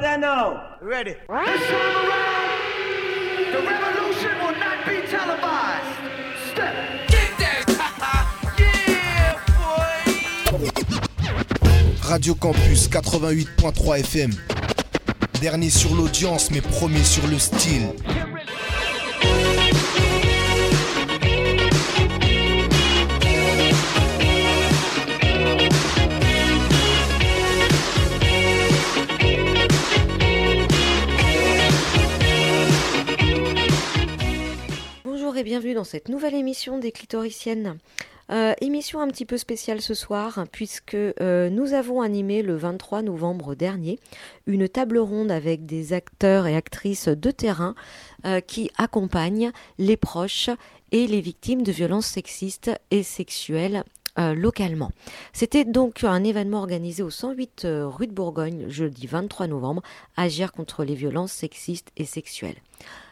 What I know? Ready. This time around, the revolution will not be televised. Step. yeah, boy. Radio Campus 88.3 FM. Dernier sur l'audience, mais premier sur le style. Bienvenue dans cette nouvelle émission des clitoriciennes. Euh, émission un petit peu spéciale ce soir puisque euh, nous avons animé le 23 novembre dernier une table ronde avec des acteurs et actrices de terrain euh, qui accompagnent les proches et les victimes de violences sexistes et sexuelles localement. C'était donc un événement organisé au 108 euh, rue de Bourgogne, jeudi 23 novembre, Agir contre les violences sexistes et sexuelles.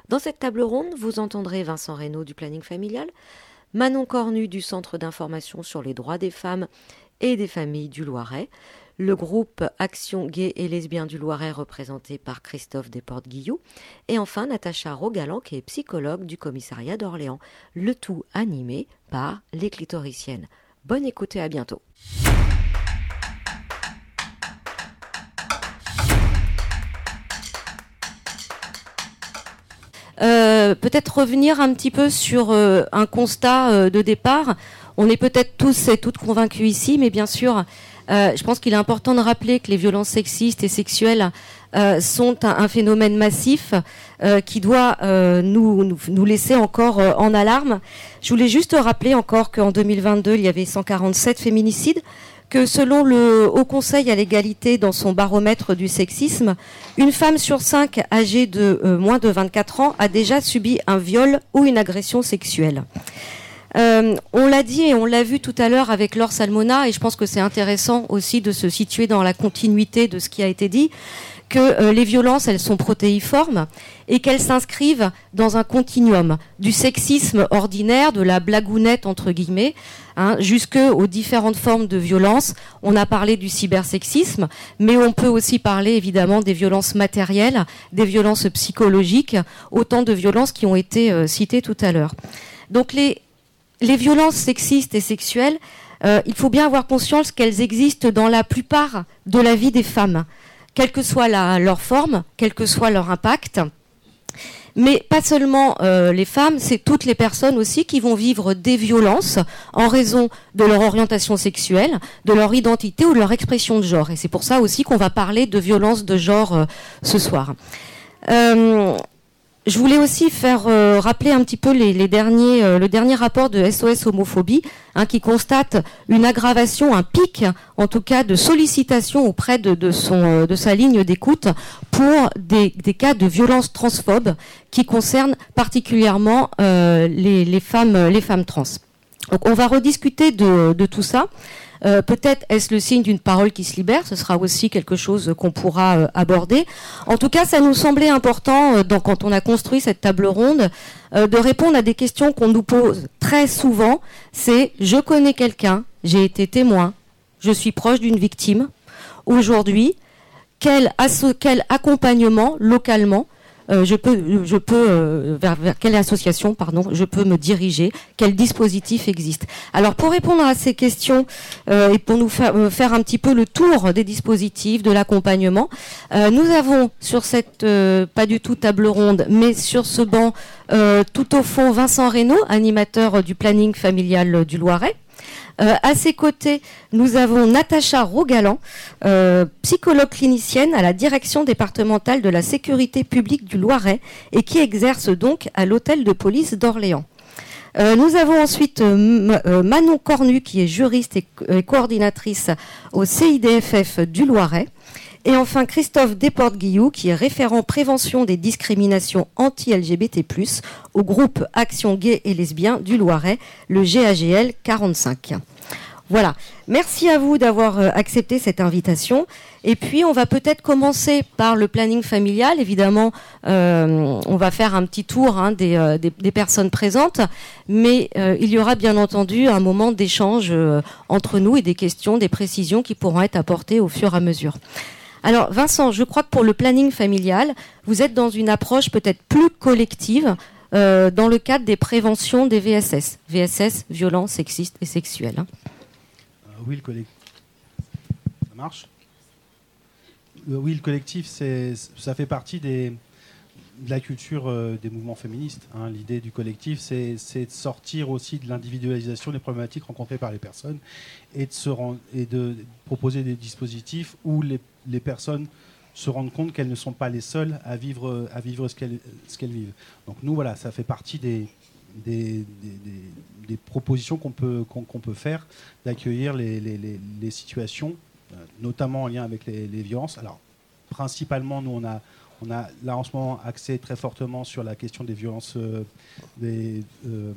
Dans cette table ronde, vous entendrez Vincent Reynaud du planning familial, Manon Cornu du Centre d'information sur les droits des femmes et des familles du Loiret, le groupe Action Gay et Lesbien du Loiret représenté par Christophe Desportes-Guillou, et enfin Natacha Rogalan qui est psychologue du commissariat d'Orléans, le tout animé par les clitoriciennes. Bonne écoute et à bientôt. Euh, peut-être revenir un petit peu sur euh, un constat euh, de départ. On est peut-être tous et toutes convaincus ici, mais bien sûr, euh, je pense qu'il est important de rappeler que les violences sexistes et sexuelles euh, sont un, phénomène massif qui doit nous, nous, laisser encore en alarme. Je voulais juste rappeler encore qu'en 2022, il y avait 147 féminicides, que selon le Haut Conseil à l'égalité dans son baromètre du sexisme, une femme sur cinq âgée de euh, moins de 24 ans a déjà subi un viol ou une agression sexuelle. Euh, on l'a dit et on l'a vu tout à l'heure avec Laure Salmona, et je pense que c'est intéressant aussi de se situer dans la continuité de ce qui a été dit, que euh, les violences, elles sont protéiformes et qu'elles s'inscrivent dans un continuum du sexisme ordinaire, de la blagounette entre guillemets, hein, jusque aux différentes formes de violence. On a parlé du cybersexisme, mais on peut aussi parler évidemment des violences matérielles, des violences psychologiques, autant de violences qui ont été euh, citées tout à l'heure. Donc les les violences sexistes et sexuelles, euh, il faut bien avoir conscience qu'elles existent dans la plupart de la vie des femmes, quelle que soit leur forme, quel que soit leur impact. Mais pas seulement euh, les femmes, c'est toutes les personnes aussi qui vont vivre des violences en raison de leur orientation sexuelle, de leur identité ou de leur expression de genre. Et c'est pour ça aussi qu'on va parler de violences de genre euh, ce soir. Euh, je voulais aussi faire euh, rappeler un petit peu euh, le dernier rapport de SOS homophobie, hein, qui constate une aggravation, un pic, en tout cas, de sollicitation auprès euh, de sa ligne d'écoute pour des, cas de violence transphobe qui concernent particulièrement les, les femmes, les femmes trans. Donc, on va rediscuter de, de tout ça. Euh, Peut-être est-ce le signe d'une parole qui se libère, ce sera aussi quelque chose qu'on pourra euh, aborder. En tout cas, ça nous semblait important, euh, quand on a construit cette table ronde, de répondre à des questions qu'on nous pose très souvent. C'est je connais quelqu'un, j'ai été témoin, je suis proche d'une victime. Aujourd'hui, quel accompagnement localement euh, je peux, je peux euh, vers, quelle association, pardon, je peux me diriger, quel dispositif existe? Alors pour répondre à ces questions euh, et pour nous faire, faire un petit peu le tour des dispositifs, de l'accompagnement, nous avons sur cette pas du tout table ronde, mais sur ce banc tout au fond Vincent Reynaud, animateur du planning familial du Loiret. Euh, à ses côtés, nous avons Natacha Rogalan, euh, psychologue clinicienne à la direction départementale de la sécurité publique du Loiret et qui exerce donc à l'hôtel de police d'Orléans. Euh, nous avons ensuite Manon Cornu, qui est juriste et coordinatrice au CIDFF du Loiret. Et enfin Christophe Desportes-Guillou, qui est référent prévention des discriminations anti-LGBT+, au groupe Action Gay et Lesbien du Loiret, le GAGL 45. Voilà. Merci à vous d'avoir euh, accepté cette invitation. Et puis, on va peut-être commencer par le planning familial. Évidemment, euh, on va faire un petit tour hein, des, euh, des- personnes présentes, mais il y aura bien entendu un moment d'échange entre nous et des questions, des précisions qui pourront être apportées au fur et à mesure. Alors Vincent, je crois que pour le planning familial, vous êtes dans une approche peut-être plus collective euh, dans le cadre des préventions des VSS. VSS, violences sexistes et sexuelles. hein. Euh, oui, le collectif. Ça marche? Euh, Oui, le collectif, ça fait partie des, de la culture euh, des mouvements féministes. hein. L'idée du collectif, c'est, de sortir aussi de l'individualisation des problématiques rencontrées par les personnes et de proposer des dispositifs où les, les personnes se rendent compte qu'elles ne sont pas les seules à vivre, ce, qu'elles, vivent. Donc nous, voilà, ça fait partie des, propositions qu'on peut, faire d'accueillir les, situations, euh, notamment en lien avec les, violences. Alors, principalement, nous, on a, on a là en ce moment axé très fortement sur la question des violences, euh, des euh,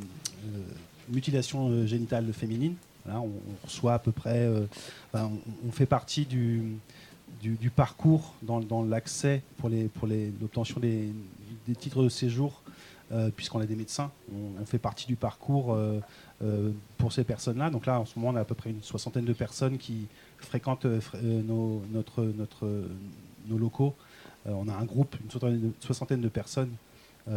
mutilations génitales féminines. On, à peu près, on fait partie du, du, parcours dans, dans l'accès pour les pour les- l'obtention des, des titres de séjour, euh, puisqu'on a des médecins. On, fait partie du parcours euh, euh, pour ces personnes-là. Donc là, en ce moment, on a à peu près une soixantaine de personnes qui fréquentent fr- nos, notre, notre, nos locaux. On a un groupe, une soixantaine de, personnes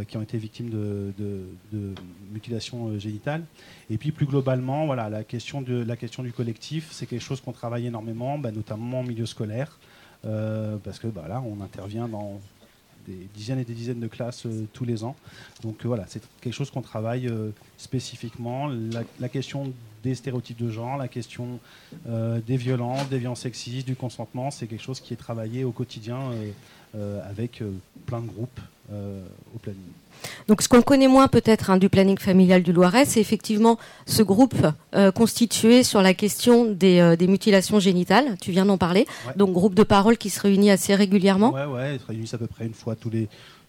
qui ont été victimes de, mutilations génitales. Et puis plus globalement, voilà, la question, de, la question du collectif, c'est quelque chose qu'on travaille énormément, bah, notamment en milieu scolaire, euh, parce que bah, là, on intervient dans des dizaines et des dizaines de classes euh, tous les ans. Donc euh, voilà, c'est quelque chose qu'on travaille spécifiquement. La, question des stéréotypes de genre, la question des violences, des violences sexistes, du consentement, c'est quelque chose qui est travaillé au quotidien avec plein de groupes au planning. Donc ce qu'on connaît moins peut-être hein, du planning familial du Loiret, c'est effectivement ce groupe euh, constitué sur la question des, euh, des mutilations génitales. Tu viens d'en parler. Ouais. Donc groupe de parole qui se réunit assez régulièrement. Ouais, ouais, ils se réunissent à peu près une fois tous les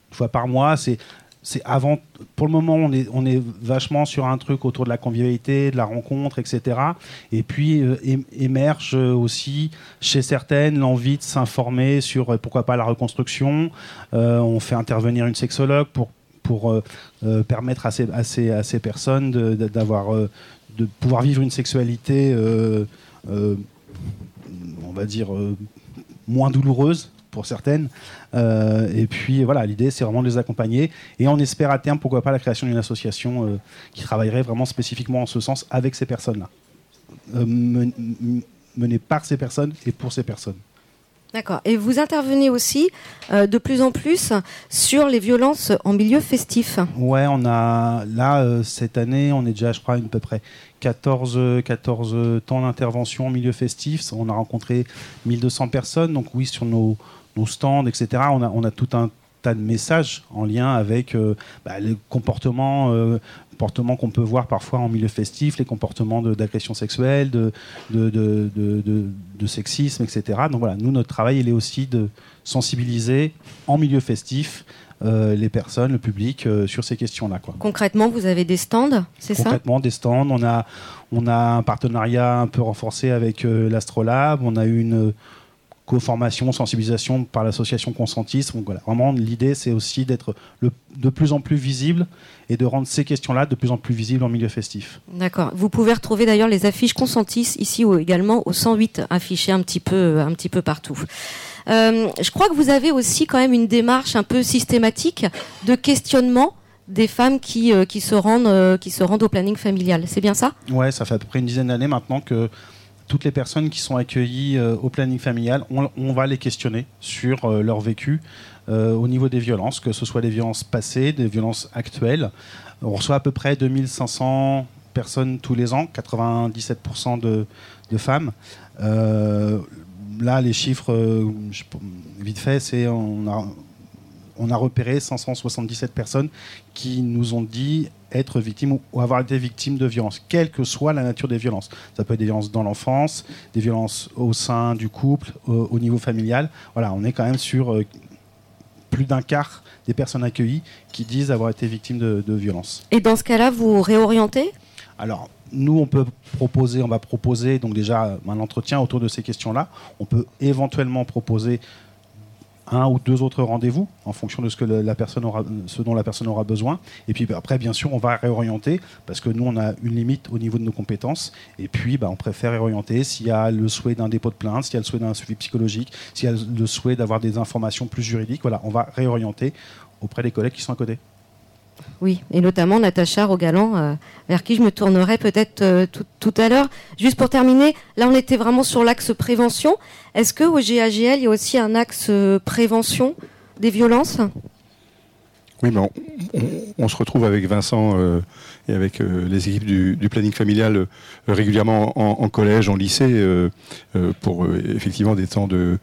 une fois par mois. C'est c'est avant. Pour le moment, on est on est vachement sur un truc autour de la convivialité, de la rencontre, etc. Et puis euh, émerge euh, aussi chez certaines l'envie de s'informer sur euh, pourquoi pas la reconstruction. On fait intervenir une sexologue pour pour permettre à ces, à ces, à ces personnes de, de- pouvoir vivre une sexualité, on va dire, moins douloureuse pour certaines. Euh, et puis voilà, l'idée c'est vraiment de les accompagner. Et on espère à terme, pourquoi pas, la création d'une association euh, qui travaillerait vraiment spécifiquement en ce sens avec ces personnes-là. Euh, menée par ces personnes et pour ces personnes. D'accord. Et vous intervenez aussi euh, de plus en plus sur les violences en milieu festif. Ouais, on a là euh, cette année, on est déjà, je crois, à peu près 14, euh, 14 temps d'intervention en milieu festif. On a rencontré 1200 personnes. Donc oui, sur nos, nos stands, etc. On a, on a tout un tas de messages en lien avec euh, bah, les comportements, euh, comportements qu'on peut voir parfois en milieu festif, les comportements d'agression sexuelle, de, de, de, de- de- de sexisme, etc. Donc voilà, nous, notre travail, il est aussi de sensibiliser en milieu festif euh, les personnes, le public euh, sur ces questions-là. Concrètement, vous avez des stands, c'est ça? Concrètement, des stands. On a, on a un partenariat un peu renforcé avec euh, l'Astrolabe. On a eu une co-formation, sensibilisation par l'association Consentis. Donc voilà, vraiment, l'idée, c'est aussi d'être de plus en plus visible et de rendre ces questions-là de plus en plus visibles en milieu festif. D'accord. Vous pouvez retrouver d'ailleurs les affiches Consentis ici ou également au 108 affichées un petit peu, un petit peu partout. Euh, je crois que vous avez aussi quand même une démarche un peu systématique de questionnement des femmes qui, euh, qui, se rendent, euh, qui se rendent au planning familial. C'est bien ça? Ouais, ça fait à peu près une dizaine d'années maintenant que toutes les personnes qui sont accueillies euh, au planning familial, on, va les questionner sur euh, leur vécu euh, au niveau des violences, que ce soit des violences passées, des violences actuelles. On reçoit à peu près 2500 personnes tous les ans, 97% de, femmes. Là, les chiffres, vite fait, c'est on a, on a repéré 577 personnes qui nous ont dit être victimes ou avoir été victimes de violences, quelle que soit la nature des violences. Ça peut être des violences dans l'enfance, des violences au sein du couple, au, au niveau familial. Voilà, on est quand même sur euh, plus d'un quart des personnes accueillies qui disent avoir été victimes de, de violences. Et dans ce cas-là, vous réorientez? Alors, nous, on peut proposer, on va proposer donc déjà un entretien autour de ces questions-là. On peut éventuellement proposer un ou deux autres rendez-vous en fonction de ce, que la personne aura, ce dont la personne aura besoin. Et puis bah, après, bien sûr, on va réorienter parce que nous, on a une limite au niveau de nos compétences. Et puis, bah, on préfère réorienter s'il y a le souhait d'un dépôt de plainte, s'il y a le souhait d'un suivi psychologique, s'il y a le souhait d'avoir des informations plus juridiques. Voilà, on va réorienter auprès des collègues qui sont à côté. Oui, et notamment Natacha Rogalan, euh, vers qui je me tournerai peut-être euh, tout, à l'heure. Juste pour terminer, là on était vraiment sur l'axe prévention. Est-ce que au GAGL, il y a aussi un axe euh, prévention des violences? Oui, mais on, se retrouve avec Vincent et avec euh, les équipes du, planning familial euh, régulièrement en, collège, en lycée, euh, pour effectivement des temps de,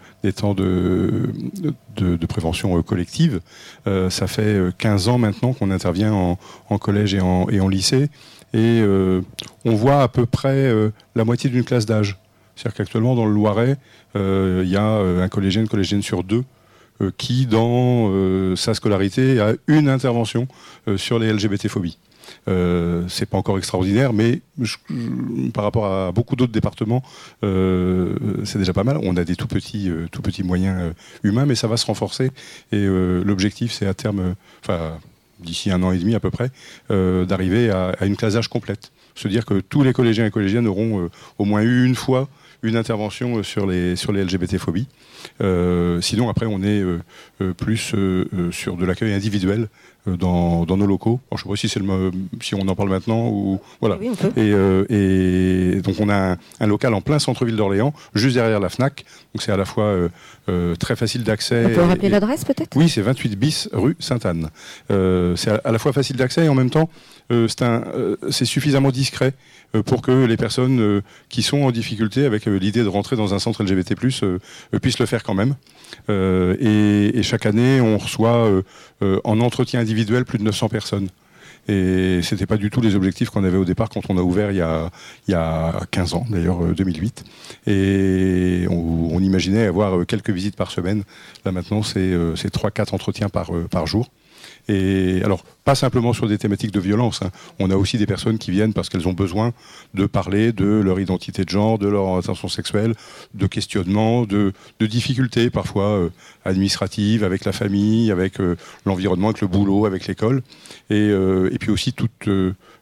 prévention collective. Ça fait euh, 15 ans maintenant qu'on intervient en, collège et en, lycée, et on voit à peu près la moitié d'une classe d'âge. C'est-à-dire qu'actuellement, dans le Loiret, il y a un collégien, une collégienne sur deux qui, dans sa scolarité, a une intervention sur les LGBT-phobies. Euh, c'est pas encore extraordinaire, mais par rapport à beaucoup d'autres départements, euh, c'est déjà pas mal. On a des tout petits, euh, tout petits moyens euh, humains, mais ça va se renforcer. Et l'objectif, c'est à terme, enfin d'ici un an et demi à peu près, d'arriver à, une classe d'âge complète. Se dire que tous les collégiens et collégiennes auront au moins eu une fois une intervention sur les, sur les LGBT-phobies. Sinon, après, on est plus sur de l'accueil individuel dans, dans nos locaux. Alors, je ne sais pas si, le, on en parle maintenant ou voilà. Oui, on peut. Et, euh, et donc on a un, un local en plein centre-ville d'Orléans, juste derrière la Fnac. Donc c'est à la fois euh, euh, très facile d'accès. On peut rappeler l'adresse peut-être? Oui, c'est 28 bis rue Sainte-Anne. Euh, c'est à, à la fois facile d'accès et en même temps, euh, c'est euh, suffisamment discret euh, pour que les personnes euh, qui sont en difficulté avec euh, l'idée de rentrer dans un centre LGBT+, euh, euh, puissent le faire quand même. Euh, et, et chaque année, on reçoit euh, euh, en entretien individuel plus de 900 personnes. Et c'était pas du tout les objectifs qu'on avait au départ quand on a ouvert il y a, il y a 15 ans, d'ailleurs euh, 2008. Et on, imaginait avoir euh, quelques visites par semaine. Là maintenant, c'est euh, c'est 3-4 entretiens par, euh, par jour. Et alors, pas simplement sur des thématiques de violence. hein. On a aussi des personnes qui viennent parce qu'elles ont besoin de parler de leur identité de genre, de leur orientation sexuelle, de questionnements, de, difficultés parfois euh, administratives avec la famille, avec euh, l'environnement, avec le boulot, avec l'école. Et, euh, puis aussi tout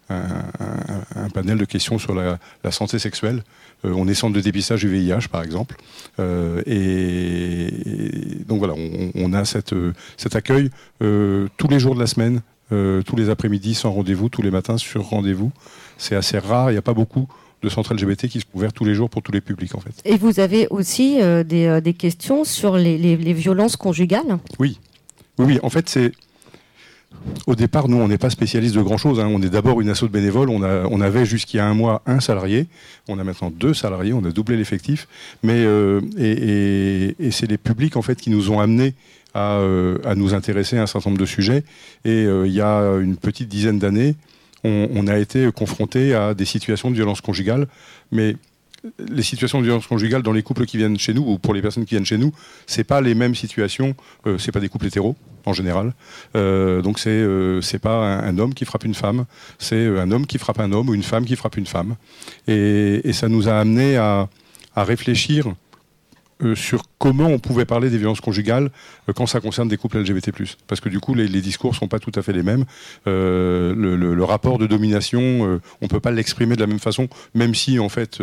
un, panel de questions sur la santé sexuelle. Euh, on est centre de dépistage du VIH, par exemple. Euh, et, et donc voilà, on, on a cette, euh, cet accueil tous les jours de la semaine, tous les après-midi sans rendez-vous, tous les matins sur rendez-vous. C'est assez rare, il n'y a pas beaucoup de centres LGBT qui sont ouverts tous les jours pour tous les publics en fait. Et vous avez aussi euh, des, euh, des questions sur les, les- les violences conjugales? Oui, oui, oui. En fait, c'est au départ, nous, on n'est pas spécialiste de grand-chose. hein. On est d'abord une asso de bénévoles. On, avait a un mois un salarié. On a maintenant deux salariés. On a doublé l'effectif. Mais euh, et, c'est les publics en fait qui nous ont amenés à, euh, nous intéresser à un certain nombre de sujets. Et euh, il y a une petite dizaine d'années, on, on a été confronté à des situations de violence conjugale, mais les situations de violence conjugale dans les couples qui viennent chez nous ou pour les personnes qui viennent chez nous, c'est pas les mêmes situations. Euh, c'est pas des couples hétéros en général. Euh, donc c'est euh, c'est pas un, homme qui frappe une femme, c'est euh, un homme qui frappe un homme ou une femme qui frappe une femme. Et, et ça nous a amené à, à réfléchir euh, sur comment on pouvait parler des violences conjugales euh, quand ça concerne des couples LGBT+. Parce que du coup, les, les discours sont pas tout à fait les mêmes. Euh, le, rapport de domination, on peut pas l'exprimer de la même façon, même si en fait,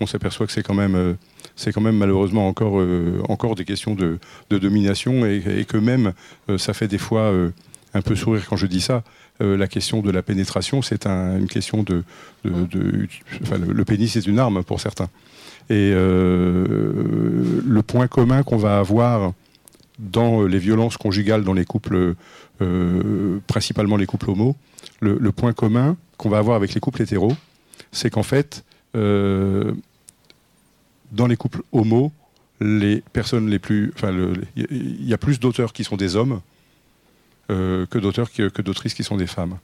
on s'aperçoit que c'est quand même, quand même malheureusement encore, encore des questions de, domination et, que même ça fait des fois un peu sourire quand je dis ça. La question de la pénétration, c'est un- une question de, enfin, le, le pénis est une arme pour certains. Et euh, le point commun qu'on va avoir dans les violences conjugales dans les couples, euh, principalement les couples homo, le, point commun qu'on va avoir avec les couples hétéros, c'est qu'en fait, euh, dans les couples homo, les personnes les plus, enfin, il y a plus d'auteurs qui sont des hommes euh, que d'auteurs que d'autrices qui sont des femmes.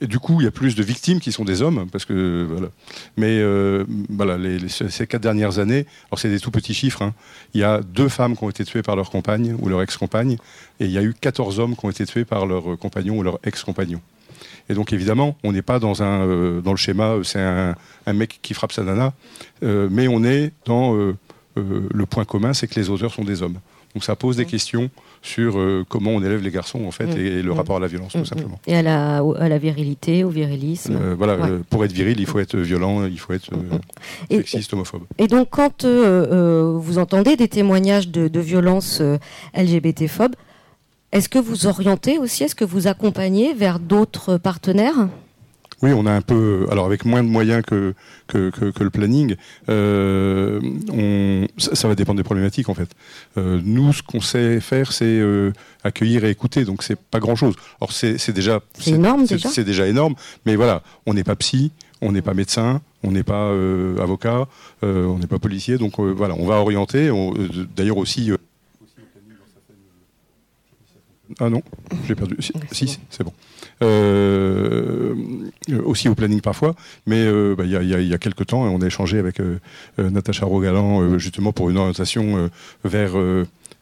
Du coup, il y a plus de victimes qui sont des hommes, parce que voilà. Mais euh, voilà, ces quatre dernières années, alors c'est des tout petits chiffres. hein, il y a deux femmes qui ont été tuées par leur compagne ou leur ex-compagne, et il y a eu 14 hommes qui ont été tués par leur compagnon ou leur ex-compagnon. Et donc évidemment, on n'est pas dans un euh, dans le schéma, euh, c'est un, mec qui frappe sa nana, euh, mais on est dans euh, euh, le point commun, c'est que les auteurs sont des hommes. Donc ça pose des questions sur euh, comment on élève les garçons en fait Mm. et, le Mm. rapport à la violence Mm, tout simplement. Et à la, au- à la virilité, au virilisme. Euh, voilà, Ouais. euh, pour être viril, il faut être violent, il faut être Et- sexiste, homophobe. Et donc, quand vous entendez des témoignages de, de violences LGBT-phobes, est-ce que vous orientez aussi, est-ce que vous accompagnez vers d'autres partenaires? Oui, on a un peu, alors avec moins de moyens que, que, que- que le planning, euh, on, ça, ça va dépendre des problématiques en fait. Euh, nous, ce qu'on sait faire, c'est euh, accueillir et écouter, donc c'est pas grand-chose. Or, c'est c'est déjà, C'est énorme, c'est- déjà. C'est déjà énorme, mais voilà, on n'est pas psy, on n'est pas médecin, on n'est pas euh, avocat, euh, on n'est pas policier, donc euh, voilà, on va orienter. euh, D'ailleurs aussi. euh, ah non, j'ai perdu. Si, si, bon. c'est bon. Euh, aussi au planning parfois, mais euh, bah, il y, a, y y quelques temps, on a échangé avec euh, Natacha Rogalan euh, justement pour une orientation vers,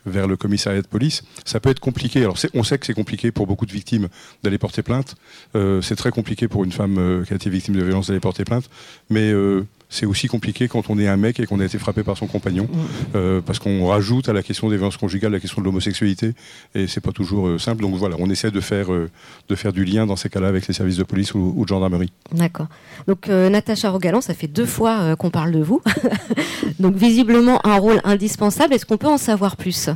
vers le commissariat de police. Ça peut être compliqué. Alors on sait que c'est compliqué pour beaucoup de victimes d'aller porter plainte. Euh, c'est très compliqué pour une femme euh, qui a été victime de violence d'aller porter plainte, mais euh, c'est aussi compliqué quand on est un mec et qu'on a été frappé par son compagnon, euh, parce qu'on rajoute à la question des violences conjugales la question de l'homosexualité, et c'est pas toujours euh, simple. Donc voilà, on essaie de faire, euh, de faire du lien dans ces cas-là avec les services de police ou, ou de gendarmerie. D'accord. Donc, euh, Natacha Rogalan, ça fait deux fois euh, qu'on parle de vous. donc, visiblement, un rôle indispensable. Est-ce qu'on peut en savoir plus?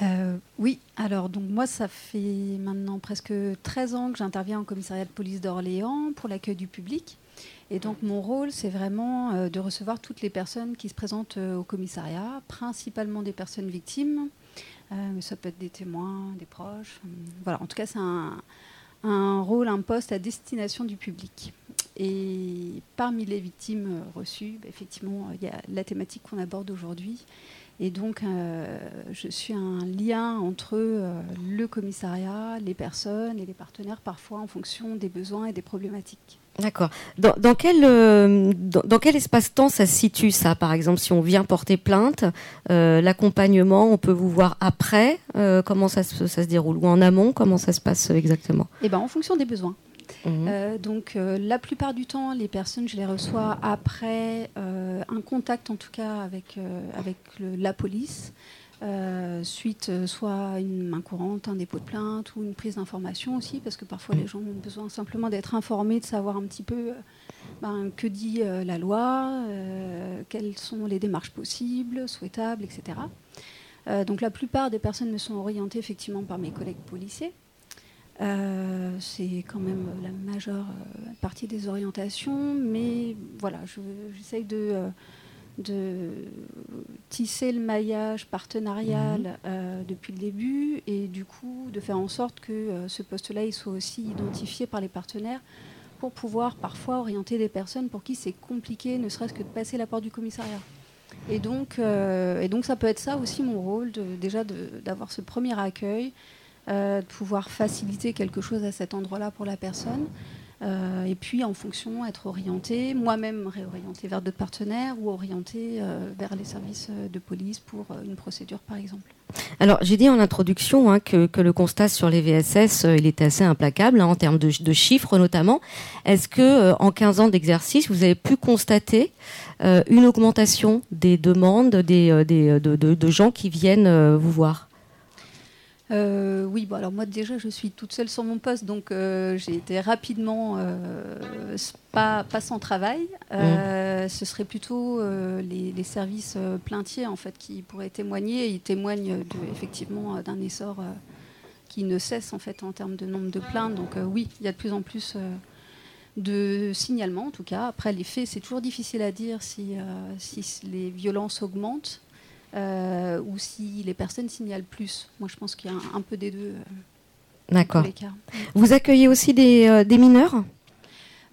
Euh, oui, alors donc moi ça fait maintenant presque 13 ans que j'interviens au commissariat de police d'Orléans pour l'accueil du public. Et donc mon rôle c'est vraiment euh, de recevoir toutes les personnes qui se présentent euh, au commissariat, principalement des personnes victimes, euh, mais ça peut être des témoins, des proches. euh, voilà, en tout cas c'est un, un rôle, un poste à destination du public. Et parmi les victimes reçues, bah, effectivement, il y a la thématique qu'on aborde aujourd'hui. Et donc, euh, je suis un lien entre euh, le commissariat, les personnes et les partenaires, parfois en fonction des besoins et des problématiques. D'accord. Dans, dans quel, euh, dans, dans quel espace-temps ça se situe, ça, par exemple, si on vient porter plainte, l'accompagnement, on peut vous voir après, comment ça se, ça se déroule, ou en amont, comment ça se passe exactement? Et ben, en fonction des besoins. Mhm. Euh, donc, euh, la plupart du temps, les personnes, je les reçois après euh, un contact, en tout cas, avec, avec le- la police, suite soit à une main courante, un dépôt de plainte ou une prise d'information aussi, parce que parfois les gens ont besoin simplement d'être informés, de savoir un petit peu ben, que dit la loi, quelles sont les démarches possibles, souhaitables, etc. Donc la plupart des personnes me sont orientées effectivement par mes collègues policiers. Euh, c'est quand même la majeure euh, partie des orientations, mais voilà, je- j'essaye de, euh, de tisser le maillage partenarial euh, depuis le début et du coup de faire en sorte que euh, ce poste-là il soit aussi identifié par les partenaires pour pouvoir parfois orienter des personnes pour qui c'est compliqué, ne serait-ce que de passer la porte du commissariat. Et donc, et donc ça peut être ça aussi mon rôle, de, déjà d'avoir ce premier accueil, de pouvoir faciliter quelque chose à cet endroit-là pour la personne. Euh, et puis en fonction, être orienté, moi-même réorienté vers d'autres partenaires ou orienté euh, vers les services euh, de police pour euh, une procédure par exemple. Alors, j'ai dit en introduction hein, que, le constat sur les VSS, euh, il était assez implacable, hein, en termes de, chiffres notamment. Est-ce que, euh, en 15 ans d'exercice, vous avez pu constater euh, une augmentation des demandes des, euh, des, euh, de, gens qui viennent euh, vous voir? Euh, oui, bon, alors moi déjà je suis toute seule sur mon poste, donc euh, j'ai été rapidement euh, pas, pas sans travail. Euh, Ce serait plutôt les, les services plaintiers en fait qui pourraient témoigner. Ils témoignent de, effectivement d'un essor qui ne cesse en fait en termes de nombre de plaintes. Donc oui, il y a de plus en plus de signalements en tout cas. Après les faits, c'est toujours difficile à dire si, si les violences augmentent euh, ou si les personnes signalent plus. Moi, je pense qu'il y a un, un peu des deux euh, D'accord. Vous accueillez aussi des, euh, des mineurs?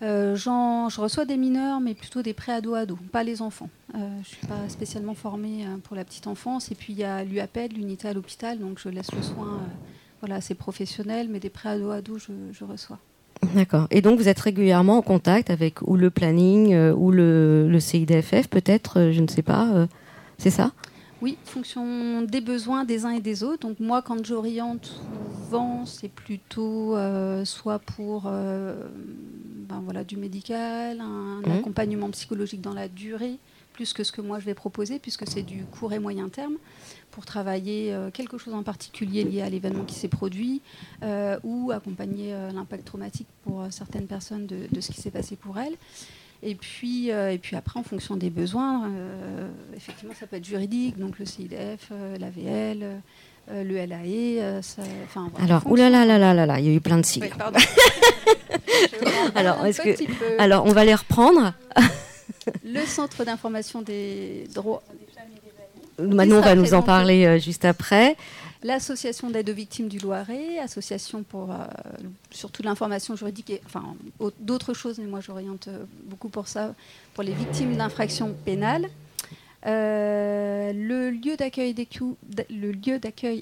Euh, je reçois des mineurs, mais plutôt des pré-ados-ados, pas les enfants. Euh, je ne suis pas spécialement formée euh, pour la petite enfance. Et puis, il y a l'UAPED, l'unité à l'hôpital, donc je laisse le soin voilà, assez professionnel, mais des pré-ados-ados, je, je reçois. D'accord. Et donc, vous êtes régulièrement en contact avec ou le planning ou le, le CIDFF, peut-être, je ne sais pas. c'est ça? Oui, fonction des besoins des uns et des autres. Donc moi, quand j'oriente, souvent, c'est plutôt euh, soit pour euh, ben voilà, du médical, un Mhm. accompagnement psychologique dans la durée, plus que ce que moi je vais proposer, puisque c'est du court et moyen terme, pour travailler euh, quelque chose en particulier lié à l'événement qui s'est produit, euh, ou accompagner euh, l'impact traumatique pour certaines personnes de, de ce qui s'est passé pour elles. Et puis, euh, et puis après, en fonction des besoins, euh, effectivement, ça peut être juridique, donc le CIDF, euh, l'AVL, euh, le LAE. euh, ça- voilà, Alors, oulala, là, là, là, là, il y a eu plein de sigles. Oui, Alors, est-ce que-. Alors, on va les reprendre. Le Centre d'information des droits, Manon va nous en parler euh, juste après. L'association d'aide aux victimes du Loiret, association pour euh, surtout l'information juridique et enfin au- d'autres choses, mais moi j'oriente euh, beaucoup pour ça, pour les victimes d'infractions pénales. Euh, le lieu d'accueil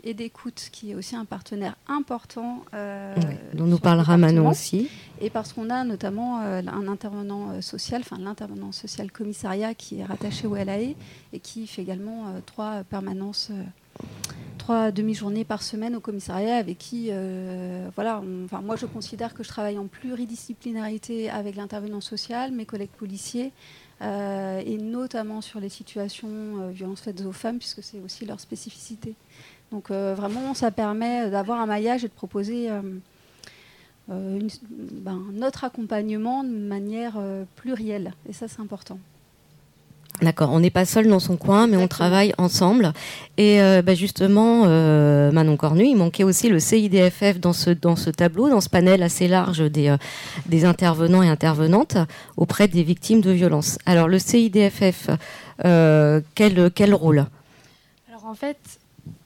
et d'écoute, qui est aussi un partenaire important, euh, dont nous parlera Manon aussi. Et parce qu'on a notamment euh, un intervenant social, enfin l'intervenant social commissariat qui est rattaché au LAE et qui fait également trois permanences, trois demi-journées par semaine au commissariat avec qui, euh, voilà, enfin moi je considère que je travaille en pluridisciplinarité avec l'intervenant social, mes collègues policiers. euh, et notamment sur les situations euh, violences faites aux femmes, puisque c'est aussi leur spécificité. Donc vraiment, ça permet d'avoir un maillage et de proposer une- ben, notre accompagnement de manière plurielle. Et ça, c'est important. D'accord, on n'est pas seul dans son coin, mais on travaille ensemble. Et euh, bah, justement, euh, Manon Cornu, il manquait aussi le CIDFF dans ce, dans ce tableau, dans ce panel assez large des, euh, des intervenants et intervenantes auprès des victimes de violences. Alors le CIDFF, quel, quel rôle? Alors en fait,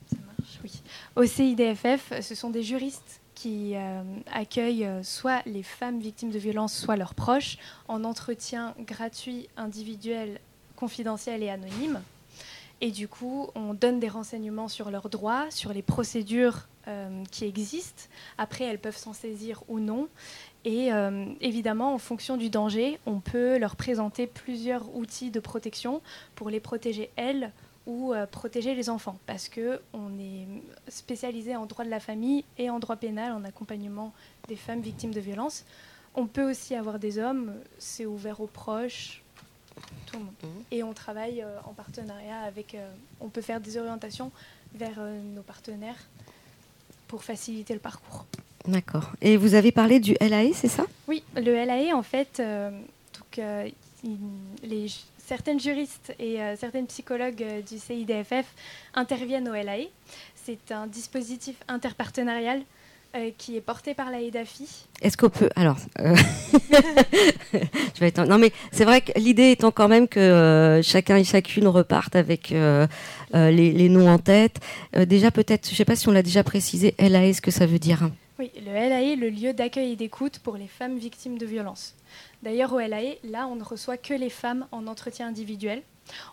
ça marche, oui. Au CIDFF, ce sont des juristes qui euh, accueillent euh, soit les femmes victimes de violences, soit leurs proches, en entretien gratuit, individuel, confidentiel et anonyme. Et du coup, on donne des renseignements sur leurs droits, sur les procédures euh, qui existent. Après, elles peuvent s'en saisir ou non. Et euh, évidemment, en fonction du danger, on peut leur présenter plusieurs outils de protection pour les protéger elles ou euh, protéger les enfants parce que on est spécialisé en droit de la famille et en droit pénal en accompagnement des femmes victimes de violences. On peut aussi avoir des hommes, c'est ouvert aux proches, tout le monde. Et on travaille euh, en partenariat avec, euh, on peut faire des orientations vers euh, nos partenaires pour faciliter le parcours. D'accord. Et vous avez parlé du LAE, c'est ça? Oui, le LAE, en fait, donc, il- les, certaines juristes et euh, certaines psychologues euh, du CIDFF interviennent au LAE. C'est un dispositif interpartenarial euh, qui est porté par la EDAFI. Est-ce qu'on peut alors euh, je vais être- non mais c'est vrai que l'idée étant quand même que euh, chacun et chacune repartent avec les, les noms en tête. Déjà peut-être, je sais pas si on l'a déjà précisé, LAE, ce que ça veut dire. Oui, le LAE, le lieu d'accueil et d'écoute pour les femmes victimes de violences. D'ailleurs, au LAE, là, on ne reçoit que les femmes en entretien individuel.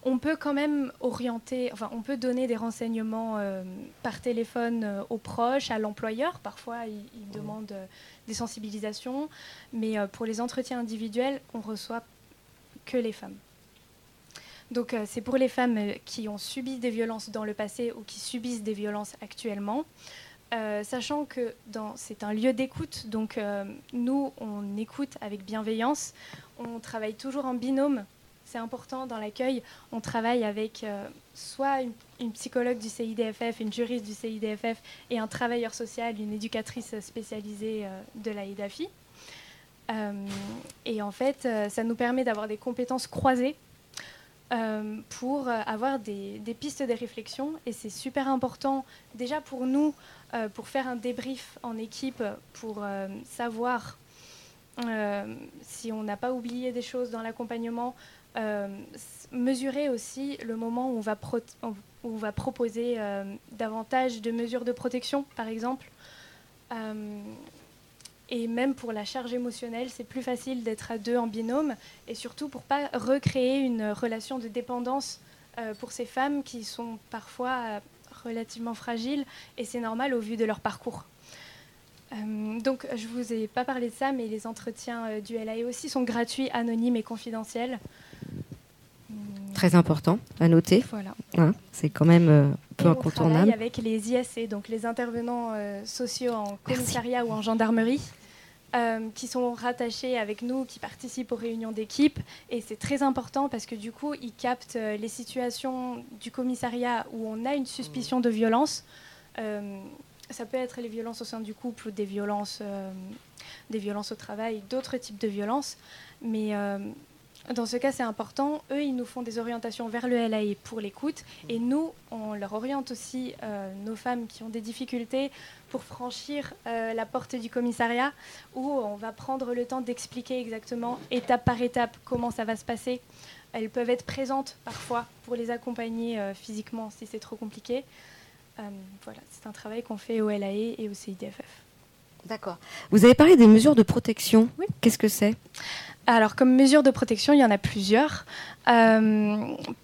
On peut quand même orienter, enfin, on peut donner des renseignements euh, par téléphone euh, aux proches, à l'employeur. Parfois, ils, ils demandent euh, des sensibilisations, mais pour les entretiens individuels, on reçoit que les femmes. Donc, c'est pour les femmes qui ont subi des violences dans le passé ou qui subissent des violences actuellement. Euh, sachant que c'est un lieu d'écoute, donc euh, nous, on écoute avec bienveillance, on travaille toujours en binôme, c'est important dans l'accueil, on travaille avec euh, soit une, psychologue du CIDFF, une juriste du CIDFF et un travailleur social, une éducatrice spécialisée euh, de la EDAFI. Euh, et en fait, euh, ça nous permet d'avoir des compétences croisées pour avoir des, pistes de réflexion. Et c'est super important déjà pour nous, pour faire un débrief en équipe, pour savoir si on n'a pas oublié des choses dans l'accompagnement, mesurer aussi le moment où on va, proposer euh, davantage de mesures de protection, par exemple. Euh, et même pour la charge émotionnelle, c'est plus facile d'être à deux en binôme, et surtout pour pas recréer une relation de dépendance euh, pour ces femmes qui sont parfois euh, relativement fragiles, et c'est normal au vu de leur parcours. Euh, donc, je vous ai pas parlé de ça, mais les entretiens euh, du LAE aussi sont gratuits, anonymes et confidentiels. Très important à noter. Voilà. hein, c'est quand même euh, peu on incontournable. travaille avec les ISC, donc les intervenants euh, sociaux en commissariat ou en gendarmerie, euh, qui sont rattachés avec nous, qui participent aux réunions d'équipe. Et c'est très important parce que du coup, ils captent les situations du commissariat où on a une suspicion de violence. Ça peut être les violences au sein du couple ou des violences, des violences au travail, d'autres types de violences. Mais dans ce cas, c'est important. Eux, ils nous font des orientations vers le LAE pour l'écoute. Et nous, on leur oriente aussi euh, nos femmes qui ont des difficultés pour franchir euh, la porte du commissariat, où on va prendre le temps d'expliquer exactement, étape par étape, comment ça va se passer. Elles peuvent être présentes parfois pour les accompagner euh, physiquement si c'est trop compliqué. Voilà, c'est un travail qu'on fait au LAE et au CIDFF. D'accord. Vous avez parlé des mesures de protection. Oui. Qu'est-ce que c'est? Alors, comme mesure de protection, il y en a plusieurs. Euh,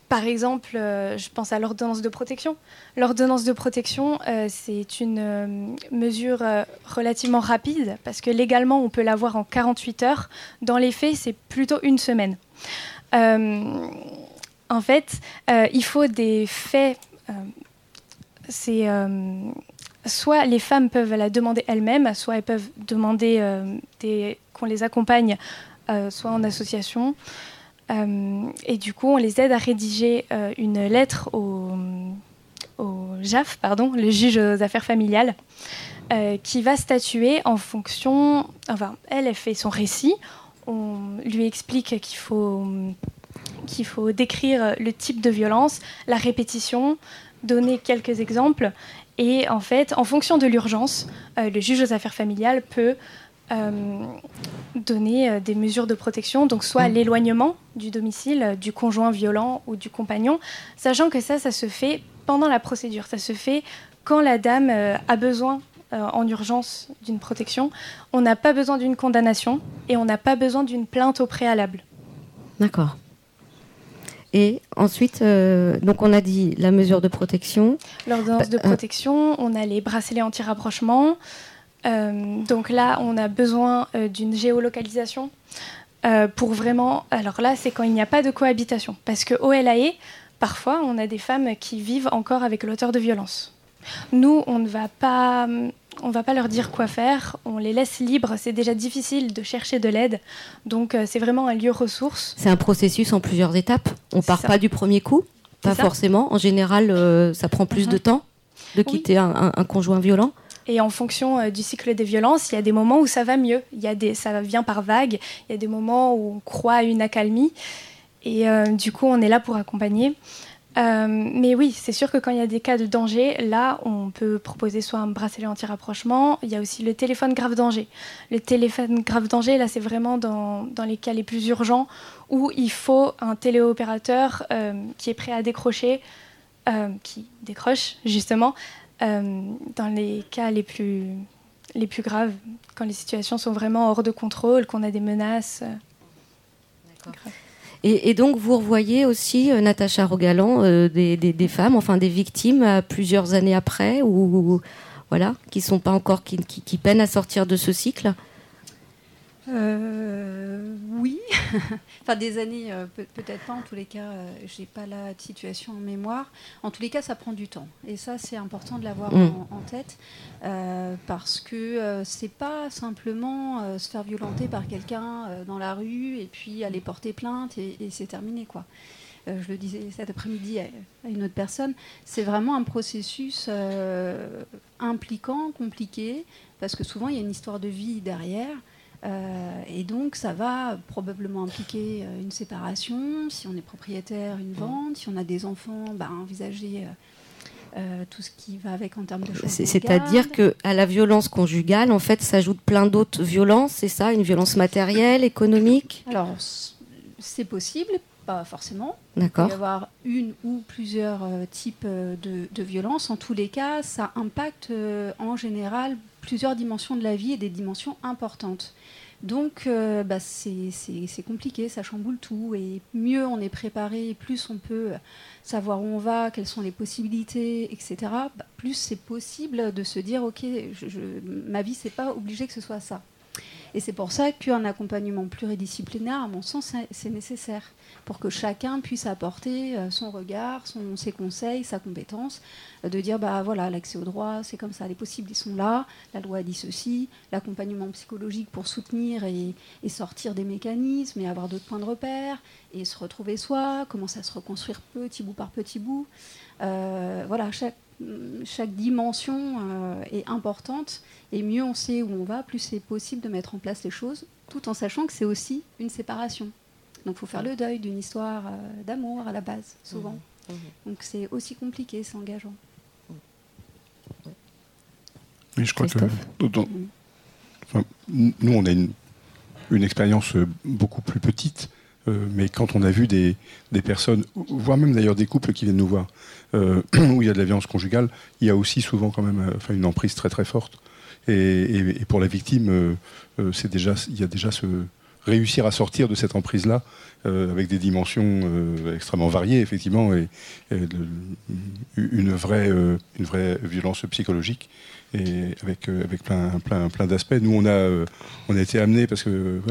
par exemple, euh, je pense à l'ordonnance de protection. L'ordonnance de protection, euh, c'est une mesure relativement rapide parce que légalement, on peut l'avoir en 48 heures. Dans les faits, c'est plutôt une semaine. En fait, il faut des faits. c'est soit les femmes peuvent la demander elles-mêmes, soit elles peuvent demander euh, qu'on les accompagne, euh, soit en association. Euh, et du coup, on les aide à rédiger une lettre au, JAF, pardon, le juge aux affaires familiales, qui va statuer en fonction. Enfin, elle, elle fait son récit. On lui explique qu'il faut, qu'il faut décrire le type de violence, la répétition, donner quelques exemples. Et en fait, en fonction de l'urgence, euh, le juge aux affaires familiales peut euh, donner euh, des mesures de protection, donc soit Mm. l'éloignement du domicile du conjoint violent ou du compagnon, sachant que ça, ça se fait pendant la procédure. Ça se fait quand la dame a besoin en urgence d'une protection. On n'a pas besoin d'une condamnation et on n'a pas besoin d'une plainte au préalable. D'accord. Et ensuite, euh, donc on a dit la mesure de protection. L'ordonnance de euh, protection, on a les bracelets anti-rapprochement. Euh, donc là, on a besoin euh, d'une géolocalisation pour vraiment. Alors là, c'est quand il n'y a pas de cohabitation. Parce que au LAE, parfois, on a des femmes qui vivent encore avec l'auteur de violence. Nous, on ne va pas. On va pas leur dire quoi faire, on les laisse libres, c'est déjà difficile de chercher de l'aide, donc euh, c'est vraiment un lieu ressource. C'est un processus en plusieurs étapes. On C'est part ça. pas du premier coup, pas forcément. En général, euh, ça prend plus de Mhm. temps de quitter un, un- un conjoint violent. Et en fonction euh, du cycle des violences, il y a des moments où ça va mieux. Il y a des, ça vient par vagues. Il y a des moments où on croit à une accalmie. Et du coup, on est là pour accompagner. Euh, mais oui, c'est sûr que quand il y a des cas de danger, là, on peut proposer soit un bracelet anti-rapprochement. Il y a aussi le téléphone grave danger. Le téléphone grave danger, là, c'est vraiment dans, dans les cas les plus urgents où il faut un téléopérateur euh, qui est prêt à décrocher, euh, qui décroche justement dans les cas les plus, les plus graves, quand les situations sont vraiment hors de contrôle, qu'on a des menaces. euh. Et, donc, vous revoyez aussi, euh, Natacha Rogalan, euh, des, femmes, enfin des victimes, euh, plusieurs années après, ou voilà, qui sont pas encore, qui peinent à sortir de ce cycle? Euh, oui, enfin des années, euh, peut- peut-être pas. En tous les cas, euh, j'ai pas la situation en mémoire. En tous les cas, ça prend du temps, et ça c'est important de l'avoir Mm. en, en tête euh, parce que euh, c'est pas simplement se faire violenter par quelqu'un dans la rue et puis aller porter plainte et, et c'est terminé quoi. Euh, je le disais cet après-midi à, à une autre personne, c'est vraiment un processus euh, impliquant, compliqué, parce que souvent il y a une histoire de vie derrière. Euh, et donc, ça va probablement impliquer euh, une séparation, si on est propriétaire, une vente, si on a des enfants, bah, envisager euh, tout ce qui va avec en termes de de C'est-à-dire que à la violence conjugale, en fait, s'ajoutent plein d'autres violences. C'est ça, une violence matérielle, économique? Alors, c'est possible, pas forcément. Il peut y avoir une ou plusieurs euh, types euh, de, de violences. En tous les cas, ça impacte euh, en général plusieurs dimensions de la vie et des dimensions importantes. Donc, euh, bah, c'est compliqué, ça chamboule tout. Et mieux on est préparé, plus on peut savoir où on va, quelles sont les possibilités, etc. bah, plus c'est possible de se dire, ok, je, je- ma vie, c'est pas obligé que ce soit ça. Et c'est pour ça qu'un accompagnement pluridisciplinaire, à mon sens, c'est- nécessaire pour que chacun puisse apporter euh, son regard, ses conseils, sa compétence, euh, de dire bah voilà l'accès au droit, c'est comme ça, les possibles ils sont là, la loi dit ceci, l'accompagnement psychologique pour soutenir et, et sortir des mécanismes et avoir d'autres points de repère et se retrouver soi, commencer à se reconstruire petit bout par petit bout. Euh, voilà, chaque, chaque dimension euh, est importante et mieux on sait où on va, plus c'est possible de mettre en place les choses, tout en sachant que c'est aussi une séparation. Donc il faut faire le deuil d'une histoire euh, d'amour à la base, souvent. Donc c'est aussi compliqué, c'est engageant. Oui, je crois que Christophe dans- enfin, nous, on a une, une expérience euh, beaucoup plus petite, euh, mais quand on a vu des, des personnes, voire même d'ailleurs des couples qui viennent nous voir, euh, où il y a de la violence conjugale, il y a aussi souvent quand même euh, une emprise très très forte. Et, pour la victime, c'est déjà, il y a déjà ce réussir à sortir de cette emprise-là avec des dimensions extrêmement variées, effectivement, et, une, vraie, une vraie violence psychologique et avec, avec plein, plein, plein d'aspects. Nous, on a, on a été amenés, parce que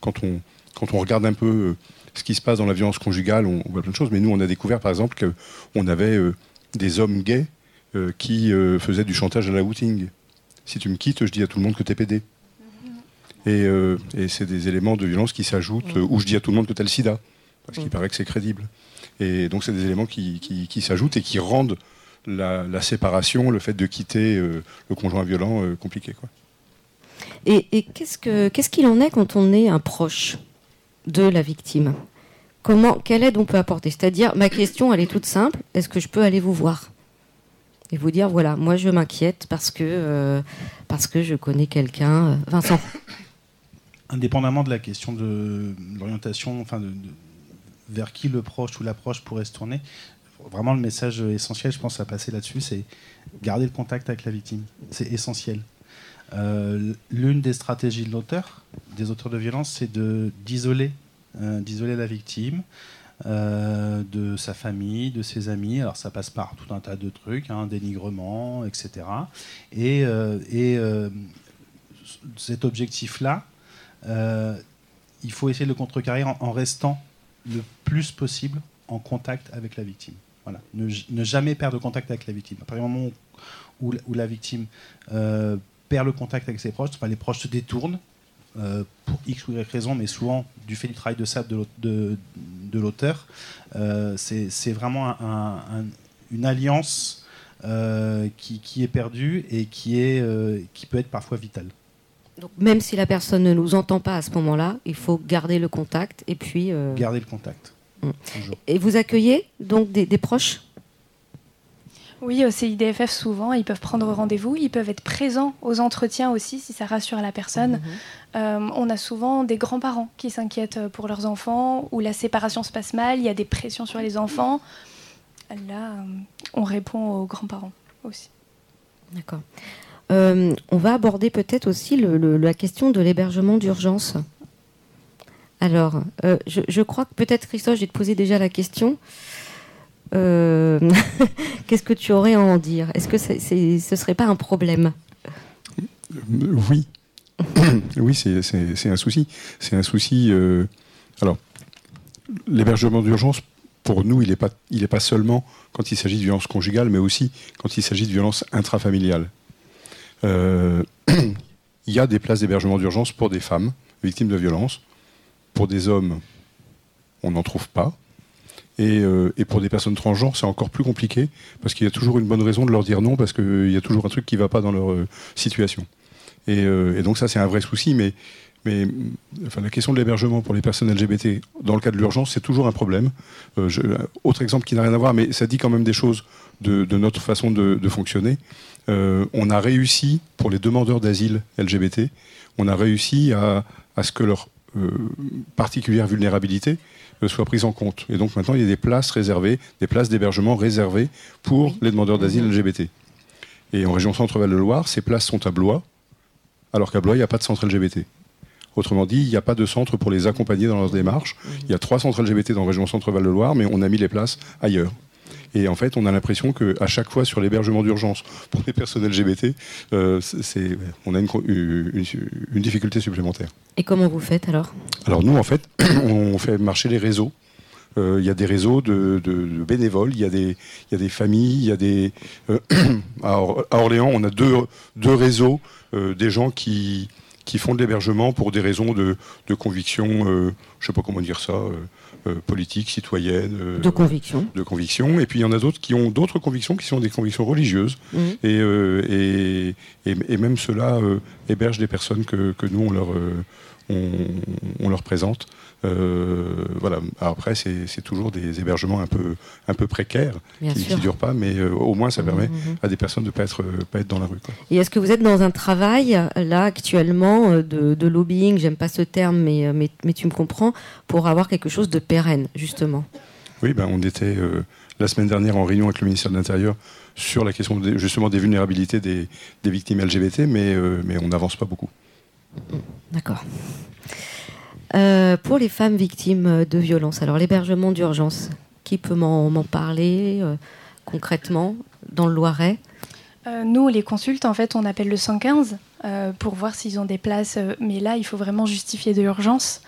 quand, on, quand on regarde un peu euh, ce qui se passe dans la violence conjugale, on, on voit plein de choses, mais nous, on a découvert, par exemple, qu'on avait euh, des hommes gays euh, qui faisaient du chantage à la outing. Si tu me quittes, je dis à tout le monde que t'es pédé. Et, euh, et c'est des éléments de violence qui s'ajoutent, euh, où je dis à tout le monde que t'as le sida, parce qu'il paraît que c'est crédible. Et donc, c'est des éléments qui, qui, qui s'ajoutent et qui rendent la, la séparation, le fait de quitter euh, le conjoint violent compliqué. Quoi. Et, et qu'est-ce que- qu'est-ce qu'il en est quand on est un proche? De la victime Comment, quelle aide on peut apporter? C'est-à-dire, ma question, elle est toute simple. Est-ce que je peux aller vous voir et vous dire, voilà, moi je m'inquiète parce que euh, parce que je connais quelqu'un, euh, Vincent. indépendamment de la question de l'orientation, enfin vers qui le proche ou l'approche pourrait se tourner, vraiment le message essentiel, je pense, à passer là-dessus, c'est garder le contact avec la victime. C'est essentiel. Euh, L'une des stratégies de l'auteur, des auteurs de violence, c'est euh, d'isoler la victime. euh, de sa famille, de ses amis. Alors ça passe par tout un tas de trucs, hein, dénigrement, etc. Et, et cet objectif-là, il faut essayer de le contrecarrer en, restant le plus possible en contact avec la victime. Voilà. Ne, jamais perdre contact avec la victime. À partir du moment où, la- victime perd le contact avec ses proches, enfin, les proches se détournent euh, pour X ou Y raison, mais souvent du fait du travail de sable de l'aute- de, de l'auteur, euh, c'est vraiment un- un- un- une alliance euh, qui, qui est perdue et qui, est, qui peut être parfois vitale. Donc, même si la personne ne nous entend pas à ce moment-là, il faut garder le contact et puis. Garder le contact. Mm. Et vous accueillez donc des, des proches? Oui, au CIDFF, souvent, ils peuvent prendre rendez-vous, ils peuvent être présents aux entretiens aussi, si ça rassure la personne. Euh, on a souvent des grands-parents qui s'inquiètent pour leurs enfants, où la séparation se passe mal, il y a des pressions sur les enfants. Là, euh, on répond aux grands-parents aussi. D'accord. Euh, on va aborder peut-être aussi le- le- la question de l'hébergement d'urgence. Alors, euh, je, je crois que peut-être, Christophe, je vais te poser déjà la question. Euh, Qu'est-ce que tu aurais à en dire? Est-ce que ce ne serait pas un problème? Euh, oui. oui, c'est- c'est un souci. C'est un souci. euh, alors, l'hébergement d'urgence, pour nous, il n'est pas, pas seulement quand il s'agit de violence conjugale, mais aussi quand il s'agit de violence intrafamiliale. Il y a des places d'hébergement d'urgence pour des femmes victimes de violences. Pour des hommes, on n'en trouve pas. Et, euh, et pour des personnes transgenres, c'est encore plus compliqué parce qu'il y a toujours une bonne raison de leur dire non parce qu'il y a toujours un truc qui ne va pas dans leur euh, situation. Et, euh, donc ça, c'est un vrai souci. Mais, enfin, la question de l'hébergement pour les personnes LGBT dans le cas de l'urgence, c'est toujours un problème. Euh, autre exemple qui n'a rien à voir, mais ça dit quand même des choses de, notre façon de, fonctionner. Euh, on a réussi, pour les demandeurs d'asile LGBT, on a réussi à, ce que leur euh, particulière vulnérabilité soit prise en compte. Et donc maintenant, il y a des places réservées, des places d'hébergement réservées pour Oui. les demandeurs d'asile LGBT. Et en région Centre-Val de Loire, ces places sont à Blois, alors qu'à Blois, il n'y a pas de centre LGBT. Autrement dit, il n'y a pas de centre pour les accompagner dans leur démarche. Il y a trois centres LGBT dans la région Centre-Val de Loire, mais on a mis les places ailleurs. Et en fait, on a l'impression qu'à chaque fois sur l'hébergement d'urgence pour les personnes LGBT, euh, c'est, on a une, une, une, difficulté supplémentaire. Et comment vous faites alors? Alors nous, en fait, on fait marcher les réseaux. Euh, il y a des réseaux de, de, de bénévoles, il y, a des, y a des familles, il y a des... Euh, à, Orléans, on a deux, deux réseaux, euh, des gens qui, qui font de l'hébergement pour des raisons de, de conviction, je ne sais pas comment dire ça, euh, politique, citoyenne. Euh, de conviction. De conviction. Et puis il y en a d'autres qui ont d'autres convictions qui sont des convictions religieuses. Mmh. Et, euh, et, et, et, même ceux-là hébergent des personnes que, que nous, on leur, on, on leur présente. Euh, voilà. Après, c'est toujours des hébergements un peu, un peu précaires, Bien qui ne durent pas, mais euh, au moins ça Mhm, permet mhm. à des personnes de ne pas être, euh, pas être dans la rue. quoi. Et est-ce que vous êtes dans un travail, là, actuellement, de, de lobbying, j'aime pas ce terme, mais, mais, mais tu me comprends, pour avoir quelque chose de pérenne, justement? Oui, ben, on était euh, la semaine dernière en réunion avec le ministère de l'Intérieur sur la question des- justement des vulnérabilités des, des victimes LGBT, mais, euh, mais on n'avance pas beaucoup. D'accord. Euh, pour les femmes victimes de violences, alors l'hébergement d'urgence, qui peut m'en parler euh, concrètement dans le Loiret? Euh, nous, les consultes, en fait, on appelle le 115 euh, pour voir s'ils ont des places. mais là, il faut vraiment justifier de l'urgence.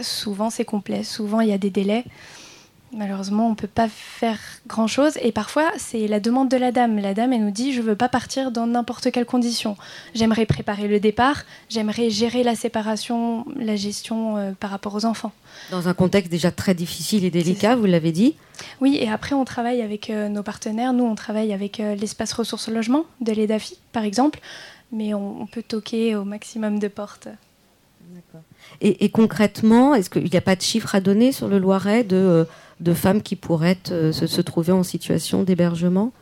Souvent, c'est complet. Souvent, il y a des délais. Malheureusement, on ne peut pas faire grand-chose. Et parfois, c'est la demande de la dame. La dame, elle nous dit, je ne veux pas partir dans n'importe quelle condition. J'aimerais préparer le départ. J'aimerais gérer la séparation, la gestion euh, par rapport aux enfants. Dans un contexte déjà très difficile et délicat, vous l'avez dit. Oui, et après, on travaille avec euh, nos partenaires. Nous, on travaille avec euh, l'espace ressources logement de l'EDAFI, par exemple. Mais on, on peut toquer au maximum de portes. Et, et concrètement, est-ce qu'il n'y a pas de chiffres à donner sur le Loiret de, de femmes qui pourraient euh, se, se trouver en situation d'hébergement?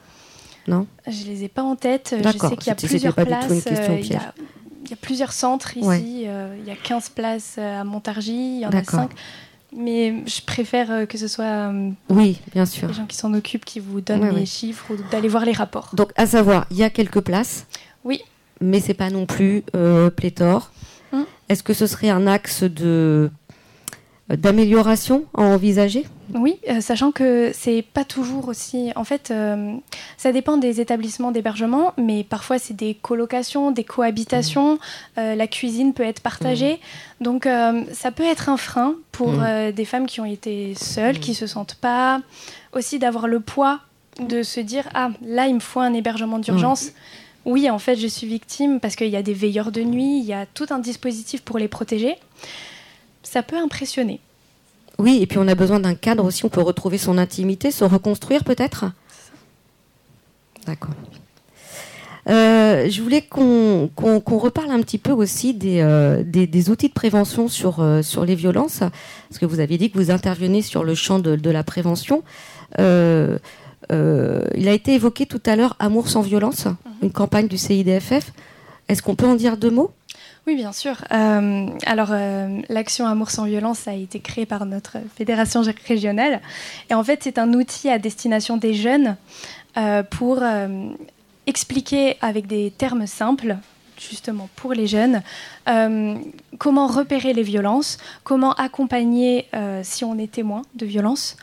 Non? Je les ai pas en tête. Je sais qu'il y a plusieurs c'était pas du tout une places. question euh, il, y a, piège. il y a plusieurs centres ici. Ouais. euh, il y a 15 places à Montargis. Il y en a D'accord. 5. Mais je préfère que ce soit euh, Oui, bien sûr. les gens qui s'en occupent qui vous donnent les chiffres ou d'aller voir les rapports. Donc, à savoir, il y a quelques places. Oui. Mais c'est pas non plus euh, pléthore. Hum. Est-ce que ce serait un axe de d'amélioration à envisager? Oui, euh, sachant que c'est pas toujours aussi. En fait, euh, ça dépend des établissements d'hébergement, mais parfois c'est des colocations, des cohabitations. euh, la cuisine peut être partagée, donc euh, ça peut être un frein pour euh, des femmes qui ont été seules, qui se sentent pas. Aussi d'avoir le poids de se dire ah là il me faut un hébergement d'urgence. Oui, en fait, je suis victime parce qu'il y a des veilleurs de nuit, il y a tout un dispositif pour les protéger. Ça peut impressionner. Oui, et puis on a besoin d'un cadre aussi. On peut retrouver son intimité, se reconstruire peut-être. D'accord. Euh, je voulais qu'on reparle un petit peu aussi des, euh, des, des outils de prévention sur, euh, sur les violences, parce que vous aviez dit que vous intervenez sur le champ de, de la prévention. Il a été évoqué tout à l'heure Amour sans violence, une campagne du CIDFF. Est-ce qu'on peut en dire deux mots? Oui, bien sûr. Euh, alors, euh, l'action Amour sans violence a été créée par notre fédération régionale. Et en fait, c'est un outil à destination des jeunes euh, pour expliquer avec des termes simples, justement pour les jeunes, comment repérer les violences, comment accompagner si on est témoin de violences.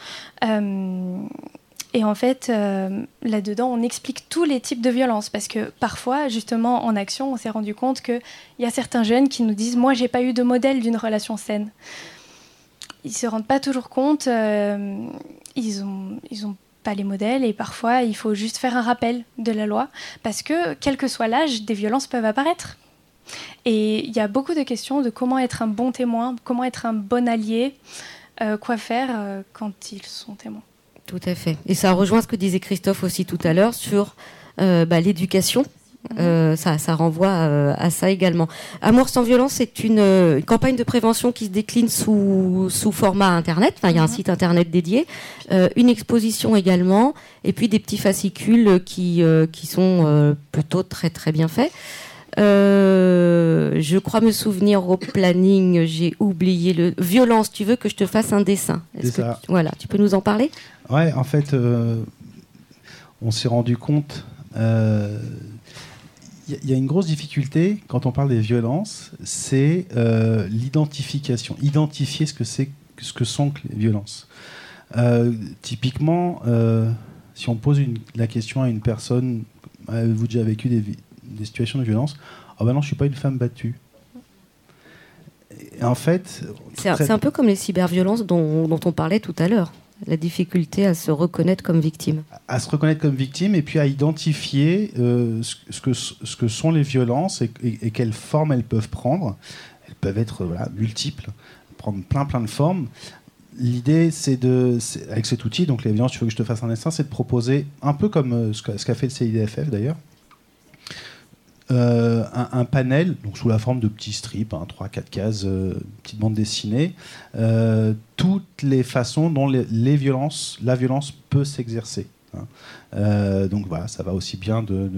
Et en fait, euh, là-dedans, on explique tous les types de violences parce que parfois, justement, en action, on s'est rendu compte qu'il y a certains jeunes qui nous disent Moi, j'ai pas eu de modèle d'une relation saine. Ils se rendent pas toujours compte, euh, ils ont, pas les modèles et parfois, il faut juste faire un rappel de la loi parce que, quel que soit l'âge, des violences peuvent apparaître. Et il y a beaucoup de questions de comment être un bon témoin, comment être un bon allié, euh, quoi faire quand ils sont témoins. Tout à fait. Et ça rejoint ce que disait Christophe aussi tout à l'heure sur euh, bah, l'éducation. Euh, ça, ça renvoie euh, à ça également. Amour sans violence, c'est une, euh, une campagne de prévention qui se décline sous, sous format internet. Enfin, il y a un Mhm. site internet dédié, euh, une exposition également, et puis des petits fascicules qui, euh, qui sont euh, plutôt très très bien faits. Euh, je crois me souvenir au planning, j'ai oublié le violence. Tu veux que je te fasse un dessin C'est ça. tu- Voilà, tu peux nous en parler? Ouais, en fait, euh, on s'est rendu compte. euh, Il y, a- il y a une grosse difficulté quand on parle des violences, c'est euh, l'identification, identifier ce que c'est, ce que sont les violences. Euh, typiquement, euh, si on pose une- la question à une personne, avez-vous déjà vécu des, des situations de violence Ah ben non, je suis pas une femme battue. Et en fait, C'est un, très- c'est un peu comme les cyberviolences dont, dont on parlait tout à l'heure. La difficulté à se reconnaître comme victime. à se reconnaître comme victime et puis à identifier euh, ce, que, ce que sont les violences et, et- et quelles formes elles peuvent prendre. Elles peuvent être voilà, multiples, prendre plein plein de formes. L'idée, c'est de, avec cet outil, donc les violences, tu veux que je te fasse un dessin, c'est de proposer, un peu comme euh, ce qu'a fait le CIDFF d'ailleurs, euh, un, panel, donc sous la forme de petits strips, 3-4 cases, euh, petite bande dessinée, euh, toutes les façons dont les, violences, la violence peut s'exercer. hein. Euh, donc voilà, ça va aussi bien de,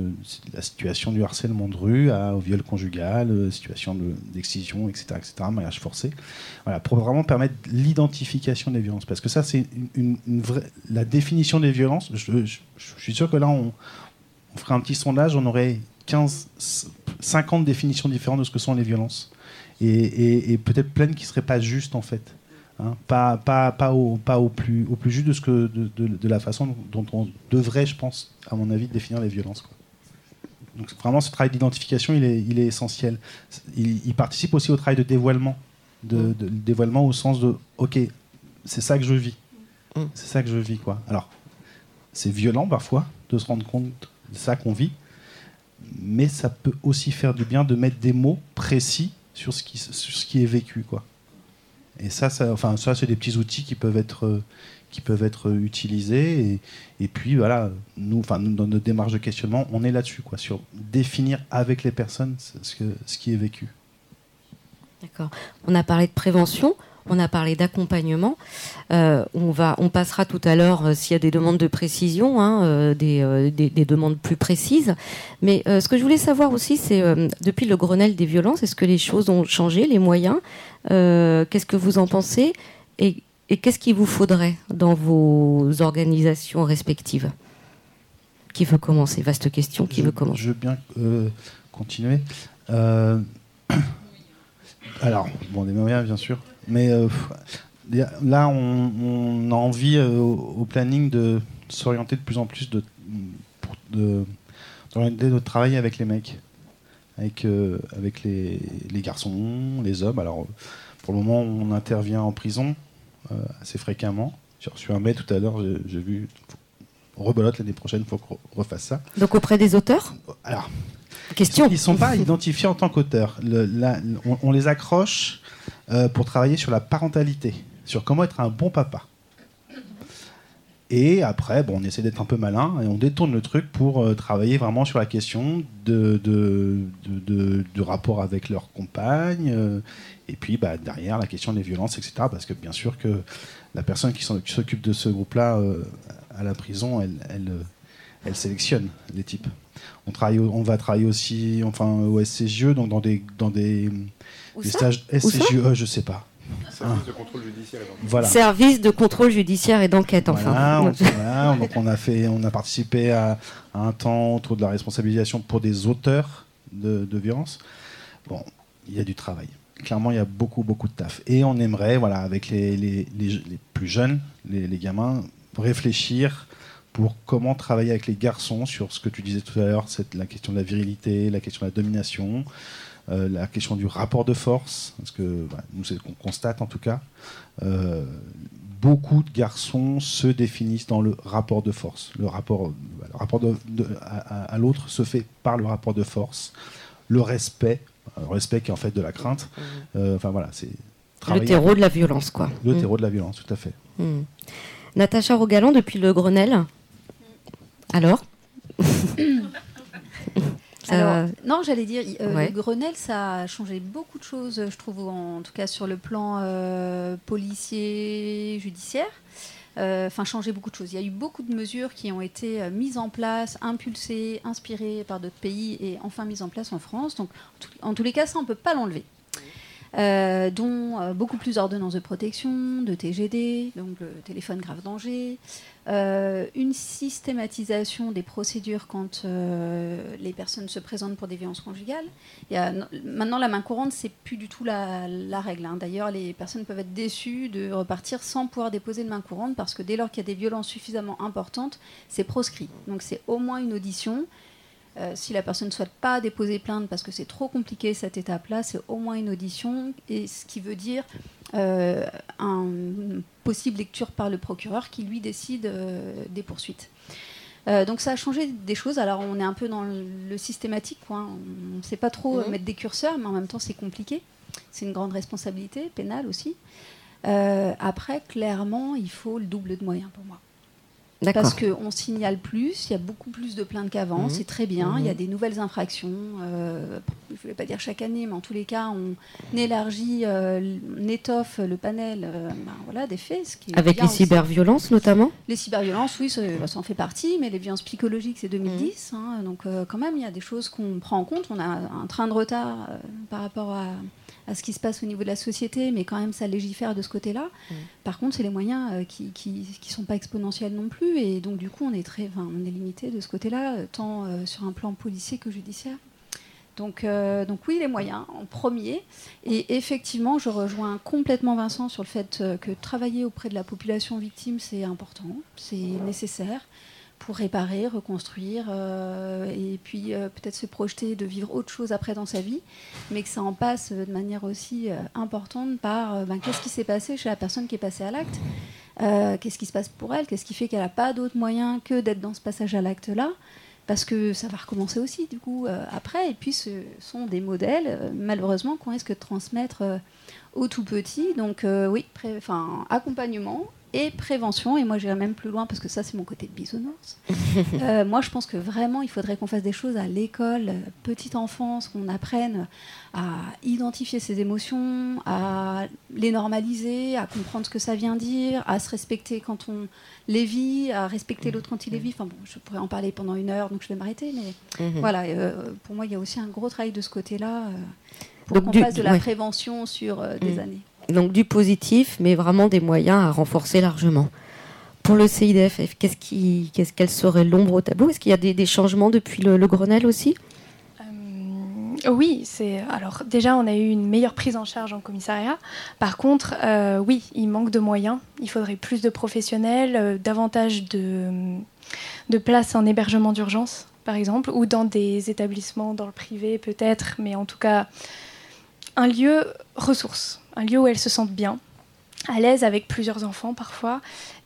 la situation du harcèlement de rue au viol conjugal, situation de- d'excision, etc., etc., mariage forcé. Voilà, pour vraiment permettre l'identification des violences. Parce que ça, c'est une, la définition des violences. Je suis sûr que là, on, on ferait un petit sondage, on aurait 15, 50 définitions différentes de ce que sont les violences. Et, et- et peut-être plein qui ne seraient pas justes, en fait. Hein, pas, pas, pas, au, pas au, plus, au plus juste de, ce que, de, de- de la façon dont on devrait, je pense, à mon avis, définir les violences. quoi. Donc vraiment, ce travail d'identification, il est, il est essentiel. Il, il participe aussi au travail de dévoilement. De, de- dévoilement au sens de, ok, c'est ça que je vis. Mm. C'est ça que je vis. quoi. Alors, c'est violent parfois de se rendre compte de ça qu'on vit, mais ça peut aussi faire du bien de mettre des mots précis sur ce qui, sur ce qui est vécu. quoi. Et ça, ça, enfin, ça c'est des petits outils qui peuvent être, qui peuvent être utilisés. Et, et puis, voilà, nous, enfin, dans notre démarche de questionnement, on est là-dessus, sur définir avec les personnes ce que, ce qui est vécu. D'accord. On a parlé de prévention, on a parlé d'accompagnement. Euh, on, va, on passera tout à l'heure euh, s'il y a des demandes de précision, hein, euh, des, des- des demandes plus précises. Mais ce que je voulais savoir aussi, c'est depuis le Grenelle des violences, est-ce que les choses ont changé, les moyens? Qu'est-ce que vous en pensez? Et, et qu'est-ce qu'il vous faudrait dans vos organisations respectives? Qui veut commencer? Vaste question, qui je, veut commencer? je veux bien continuer. Alors, bon, des moyens, bien sûr. Mais euh, là, on, on a envie euh, au, planning de s'orienter de plus en plus de, de, d'orienter notre travail avec les mecs, avec, euh, avec les, les garçons, les hommes. Alors, pour le moment, on intervient en prison assez fréquemment. J'ai reçu un mail tout à l'heure, j'ai, vu. Rebelote l'année prochaine, il faut qu'on refasse ça. Donc auprès des auteurs Alors, Question. ils ne sont pas identifiés en tant qu'auteurs. Le- la- on, on les accroche euh, pour travailler sur la parentalité, sur comment être un bon papa. Et après, bon, on essaie d'être un peu malin et on détourne le truc pour euh, travailler vraiment sur la question de, de, de- rapport avec leur compagne. euh, et puis bah, derrière, la question des violences, etc. Parce que bien sûr que la personne qui s'occupe de ce groupe-là à la prison, elle, elle sélectionne les types. On, travaille, on va travailler aussi enfin, au SCJE, donc dans des, dans des, Où des ça stages Où ça SCJE, je sais pas. Service de contrôle judiciaire. Voilà. Service de contrôle judiciaire et d'enquête, enfin. Voilà, on, voilà, donc on a fait, on a participé à, à un temps autour de la responsabilisation pour des auteurs de, de violences. Bon, il y a du travail. Clairement, il y a beaucoup, beaucoup de taf. Et on aimerait, voilà, avec les, les, les- les plus jeunes, les, les gamins, réfléchir pour comment travailler avec les garçons sur ce que tu disais tout à l'heure, c'est la question de la virilité, la question de la domination, euh, la question du rapport de force, parce que bah, nous, c'est ce qu'on constate en tout cas. Euh, beaucoup de garçons se définissent dans le rapport de force. Le rapport, le rapport de- de- à, l'autre se fait par le rapport de force, le respect, le respect qui est en fait de la crainte. Euh, enfin voilà, c'est Le terreau de la violence, quoi. le Mm. terreau de la violence, tout à fait. Mm. Natacha Rogalan, depuis le Grenelle. Alors non, j'allais dire, euh, Ouais. le Grenelle, ça a changé beaucoup de choses, je trouve, en tout cas sur le plan euh, policier, judiciaire. Euh, Enfin, changé beaucoup de choses. Il y a eu beaucoup de mesures qui ont été euh, mises en place, impulsées, inspirées par d'autres pays et enfin mises en place en France. Donc, en tous les cas, ça, on ne peut pas l'enlever. euh, dont euh, beaucoup plus d'ordonnances de protection, de TGD, donc le téléphone grave danger, euh, une systématisation des procédures quand euh, les personnes se présentent pour des violences conjugales. Il y a- maintenant, la main courante, c'est plus du tout la, règle. hein. D'ailleurs, les personnes peuvent être déçues de repartir sans pouvoir déposer de main courante parce que dès lors qu'il y a des violences suffisamment importantes, c'est proscrit. Donc, c'est au moins une audition. Euh, si la personne ne souhaite pas déposer plainte parce que c'est trop compliqué cette étape-là, c'est au moins une audition, et ce qui veut dire euh, un- une possible lecture par le procureur qui lui décide euh, des poursuites. Donc ça a changé des choses. Alors on est un peu dans le, le systématique, quoi. on ne sait pas trop Mhm. mettre des curseurs, mais en même temps c'est compliqué. C'est une grande responsabilité pénale aussi. Après, clairement, il faut le double de moyens pour moi. Parce qu'on signale plus, il y a beaucoup plus de plaintes qu'avant, Mhm. c'est très bien, il y a Mhm. des nouvelles infractions, euh, je ne voulais pas dire chaque année, mais en tous les cas, on élargit, euh, on étoffe le panel euh, ben, voilà, des faits. Ce qui est Avec les cyberviolences notamment? Les cyberviolences, oui, ça, ça en fait partie, mais les violences psychologiques, c'est 2010. Mhm. hein, donc, quand même, il y a des choses qu'on prend en compte. On a un train de retard par rapport à, à ce qui se passe au niveau de la société, mais quand même, ça légifère de ce côté-là. Par contre, c'est les moyens qui ne sont pas exponentiels non plus. Et donc, du coup, on est, très, on est limité de ce côté-là, euh, tant euh, sur un plan policier que judiciaire. Donc, euh, donc oui, les moyens en premier. Et effectivement, je rejoins complètement Vincent sur le fait que travailler auprès de la population victime, c'est important, c'est nécessaire pour réparer, reconstruire, et puis peut-être se projeter de vivre autre chose après dans sa vie, mais que ça en passe de manière aussi importante par ben, qu'est-ce qui s'est passé chez la personne qui est passée à l'acte, euh, qu'est-ce qui se passe pour elle, qu'est-ce qui fait qu'elle n'a pas d'autre moyen que d'être dans ce passage à l'acte-là, parce que ça va recommencer aussi du coup euh, après, et puis ce sont des modèles, euh, malheureusement, qu'on risque de transmettre aux tout petits, donc euh, oui, enfin, accompagnement et prévention, et moi j'irai même plus loin parce que ça c'est mon côté de bisounours. Euh, moi je pense que vraiment il faudrait qu'on fasse des choses à l'école, petite enfance, qu'on apprenne à identifier ses émotions, à les normaliser, à comprendre ce que ça vient dire, à se respecter quand on les vit, à respecter l'autre quand il les vit. Enfin bon, je pourrais en parler pendant une heure, donc je vais m'arrêter, mais Mhm. voilà, euh, pour moi il y a aussi un gros travail de ce côté-là. euh, pour Donc qu'on du- fasse de la ouais. prévention sur euh, des Mm. années. Donc du positif, mais vraiment des moyens à renforcer largement. Pour le CIDF, qu'est-ce qui, qu'est-ce quelle serait l'ombre au tableau Est-ce qu'il y a des, des changements depuis le, le Grenelle aussi? Euh, oui, c'est alors déjà on a eu une meilleure prise en charge en commissariat. Par contre, euh, oui, il manque de moyens. Il faudrait plus de professionnels, euh, davantage de de places en hébergement d'urgence, par exemple, ou dans des établissements dans le privé peut-être, mais en tout cas un lieu ressource, un lieu où elles se sentent bien, à l'aise avec plusieurs enfants parfois.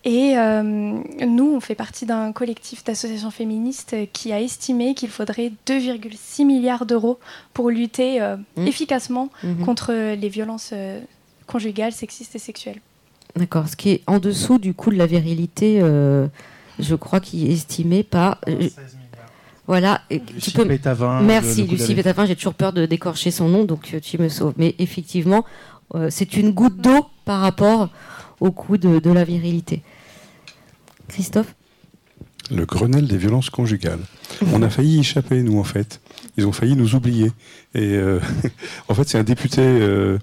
Et euh, nous, on fait partie d'un collectif d'associations féministes qui a estimé qu'il faudrait 2,6 milliards d'euros pour lutter euh, Mmh. efficacement Mhm. contre les violences euh, conjugales, sexistes et sexuelles. D'accord, ce qui est en dessous du coût de la virilité, euh, je crois qu'il est estimé par... euh, voilà, et tu Lucie peux... Pétavin, Merci Lucie Pétavin, j'ai toujours peur de décorcher son nom, donc euh, tu me sauves. Mais effectivement, euh, c'est une goutte d'eau par rapport au coût de, de la virilité. Christophe Le Grenelle des violences conjugales. On a failli y échapper, nous, en fait. Ils ont failli nous oublier. Et euh, en fait, c'est un député euh,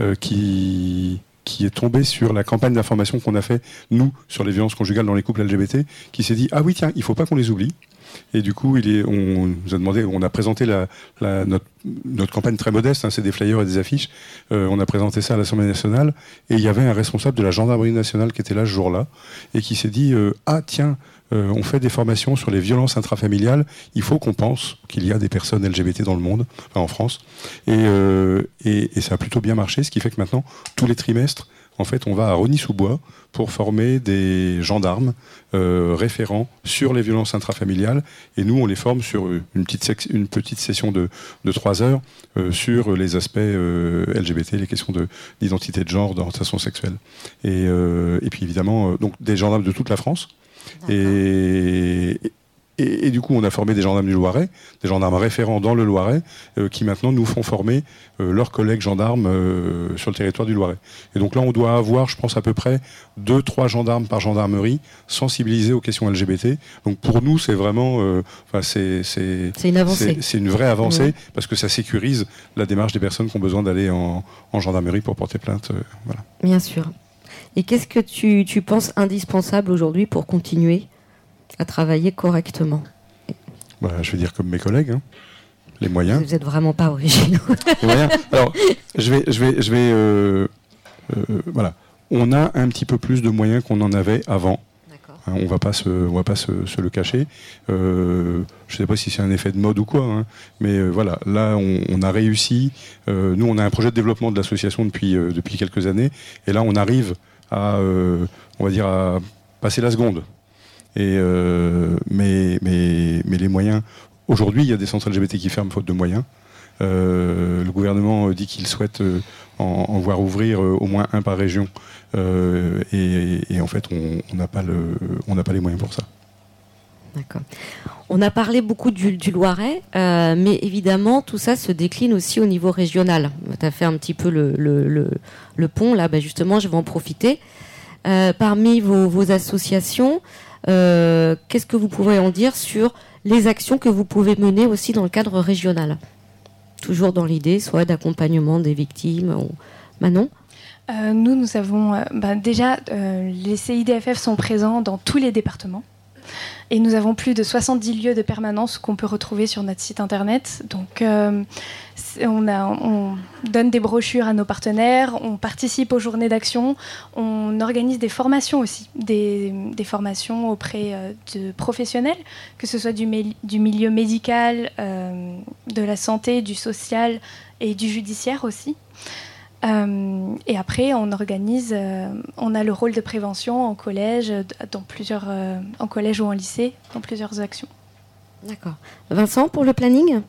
euh, qui, qui est tombé sur la campagne d'information qu'on a fait, nous, sur les violences conjugales dans les couples LGBT, qui s'est dit Ah oui, tiens, il faut pas qu'on les oublie. Et du coup, on nous a demandé, on a présenté notre, campagne très modeste, hein, c'est des flyers et des affiches. Euh, on a présenté ça à l'Assemblée nationale et il y avait un responsable de la gendarmerie nationale qui était là ce jour-là et qui s'est dit euh, ah tiens, euh, on fait des formations sur les violences intrafamiliales. Il faut qu'on pense qu'il y a des personnes LGBT dans le monde, enfin en France, et ça a plutôt bien marché, ce qui fait que maintenant tous les trimestres, en fait, on va à Rony-sous-Bois pour former des gendarmes euh, référents sur les violences intrafamiliales. Et nous, on les forme sur une petite, sec- une petite session de, de trois heures euh, sur les aspects euh, LGBT, les questions de- d'identité de genre, d'orientation sexuelle. Et, et puis évidemment, donc des gendarmes de toute la France. Et, et, et du coup, on a formé des gendarmes du Loiret, des gendarmes référents dans le Loiret, euh, qui maintenant nous font former euh, leurs collègues gendarmes euh, sur le territoire du Loiret. Et donc là, on doit avoir, je pense, à peu près deux, trois gendarmes par gendarmerie sensibilisés aux questions LGBT. Donc pour nous, c'est vraiment, enfin, c'est, c'est, C'est une avancée. c'est- une vraie avancée parce que ça sécurise la démarche des personnes qui ont besoin d'aller en, en gendarmerie pour porter plainte. voilà. Bien sûr. Et qu'est-ce que tu, tu penses indispensable aujourd'hui pour continuer à travailler correctement Bah, je vais dire comme mes collègues, hein. les moyens. Vous n'êtes vraiment pas originaux. Les moyens. Alors, je vais, je vais, je vais, euh, euh, voilà. On a un petit peu plus de moyens qu'on en avait avant. D'accord. Hein, on va pas se, on va pas se, se le cacher. Euh, je ne sais pas si c'est un effet de mode ou quoi, hein, mais euh, voilà, là on, on a réussi. Euh, nous, on a un projet de développement de l'association depuis depuis quelques années, et là on arrive à, on va dire, à passer la seconde. Euh, mais les moyens. Aujourd'hui, il y a des centres LGBT qui ferment faute de moyens. Euh, le gouvernement euh, dit qu'il souhaite en, voir ouvrir au moins un par région, et, en fait, on n'a pas les moyens pour ça. D'accord. On a parlé beaucoup du, Loiret, mais évidemment, tout ça se décline aussi au niveau régional. Tu as fait un petit peu le, pont, là, bah, justement, je vais en profiter. Parmi vos, associations, qu'est-ce que vous pouvez en dire sur les actions que vous pouvez mener aussi dans le cadre régional? Toujours dans l'idée, soit d'accompagnement des victimes. ou- Manon? Euh, nous, nous avons euh, bah, déjà euh, les CIDFF sont présents dans tous les départements. Et nous avons plus de 70 lieux de permanence qu'on peut retrouver sur notre site internet. Donc, euh, on, donne des brochures à nos partenaires, on participe aux journées d'action, on organise des formations aussi, des, formations auprès euh, de professionnels, que ce soit du milieu médical, euh, de la santé, du social et du judiciaire aussi. Euh, et après, on organise, euh, on a le rôle de prévention en collège, dans plusieurs, euh, en collège ou en lycée, dans plusieurs actions. D'accord. Vincent, pour le planning?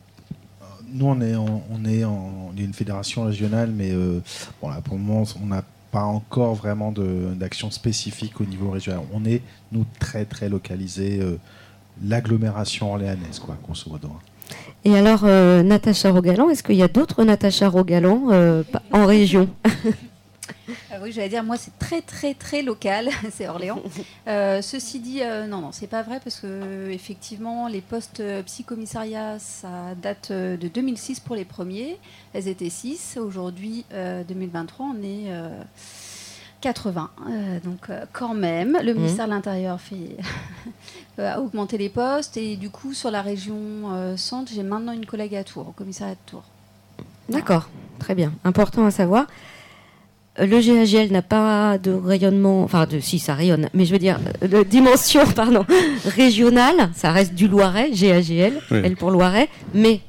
Nous, on est, en- on est, en- une fédération régionale, mais euh, bon, là, pour le moment, on n'a pas encore vraiment d'action spécifique au niveau régional. On est, nous, très, très localisés, euh, l'agglomération orléanaise, quoi, grosso modo. Et alors, euh, Natacha Rogalan, est-ce qu'il y a d'autres Natacha Rogalan euh, en région? Euh, oui, j'allais dire, moi, c'est très, très, très local, c'est Orléans. Euh, ceci dit, euh, non, non, c'est pas vrai parce que effectivement, les postes psychommissariats, ça date de 2006 pour les premiers. Elles étaient 6. Aujourd'hui, euh, 2023, on est 80. Euh, donc, euh, quand même, le ministère de l'Intérieur fait euh, a augmenté les postes et du coup, sur la région euh, centre, j'ai maintenant une collègue à Tours, au commissariat de Tours. D'accord, très bien. Important à savoir. Le GAGL n'a pas de rayonnement, enfin, de, si ça rayonne, mais je veux dire, de dimension pardon, régionale, ça reste du Loiret, GAGL, Oui. elle pour Loiret, mais,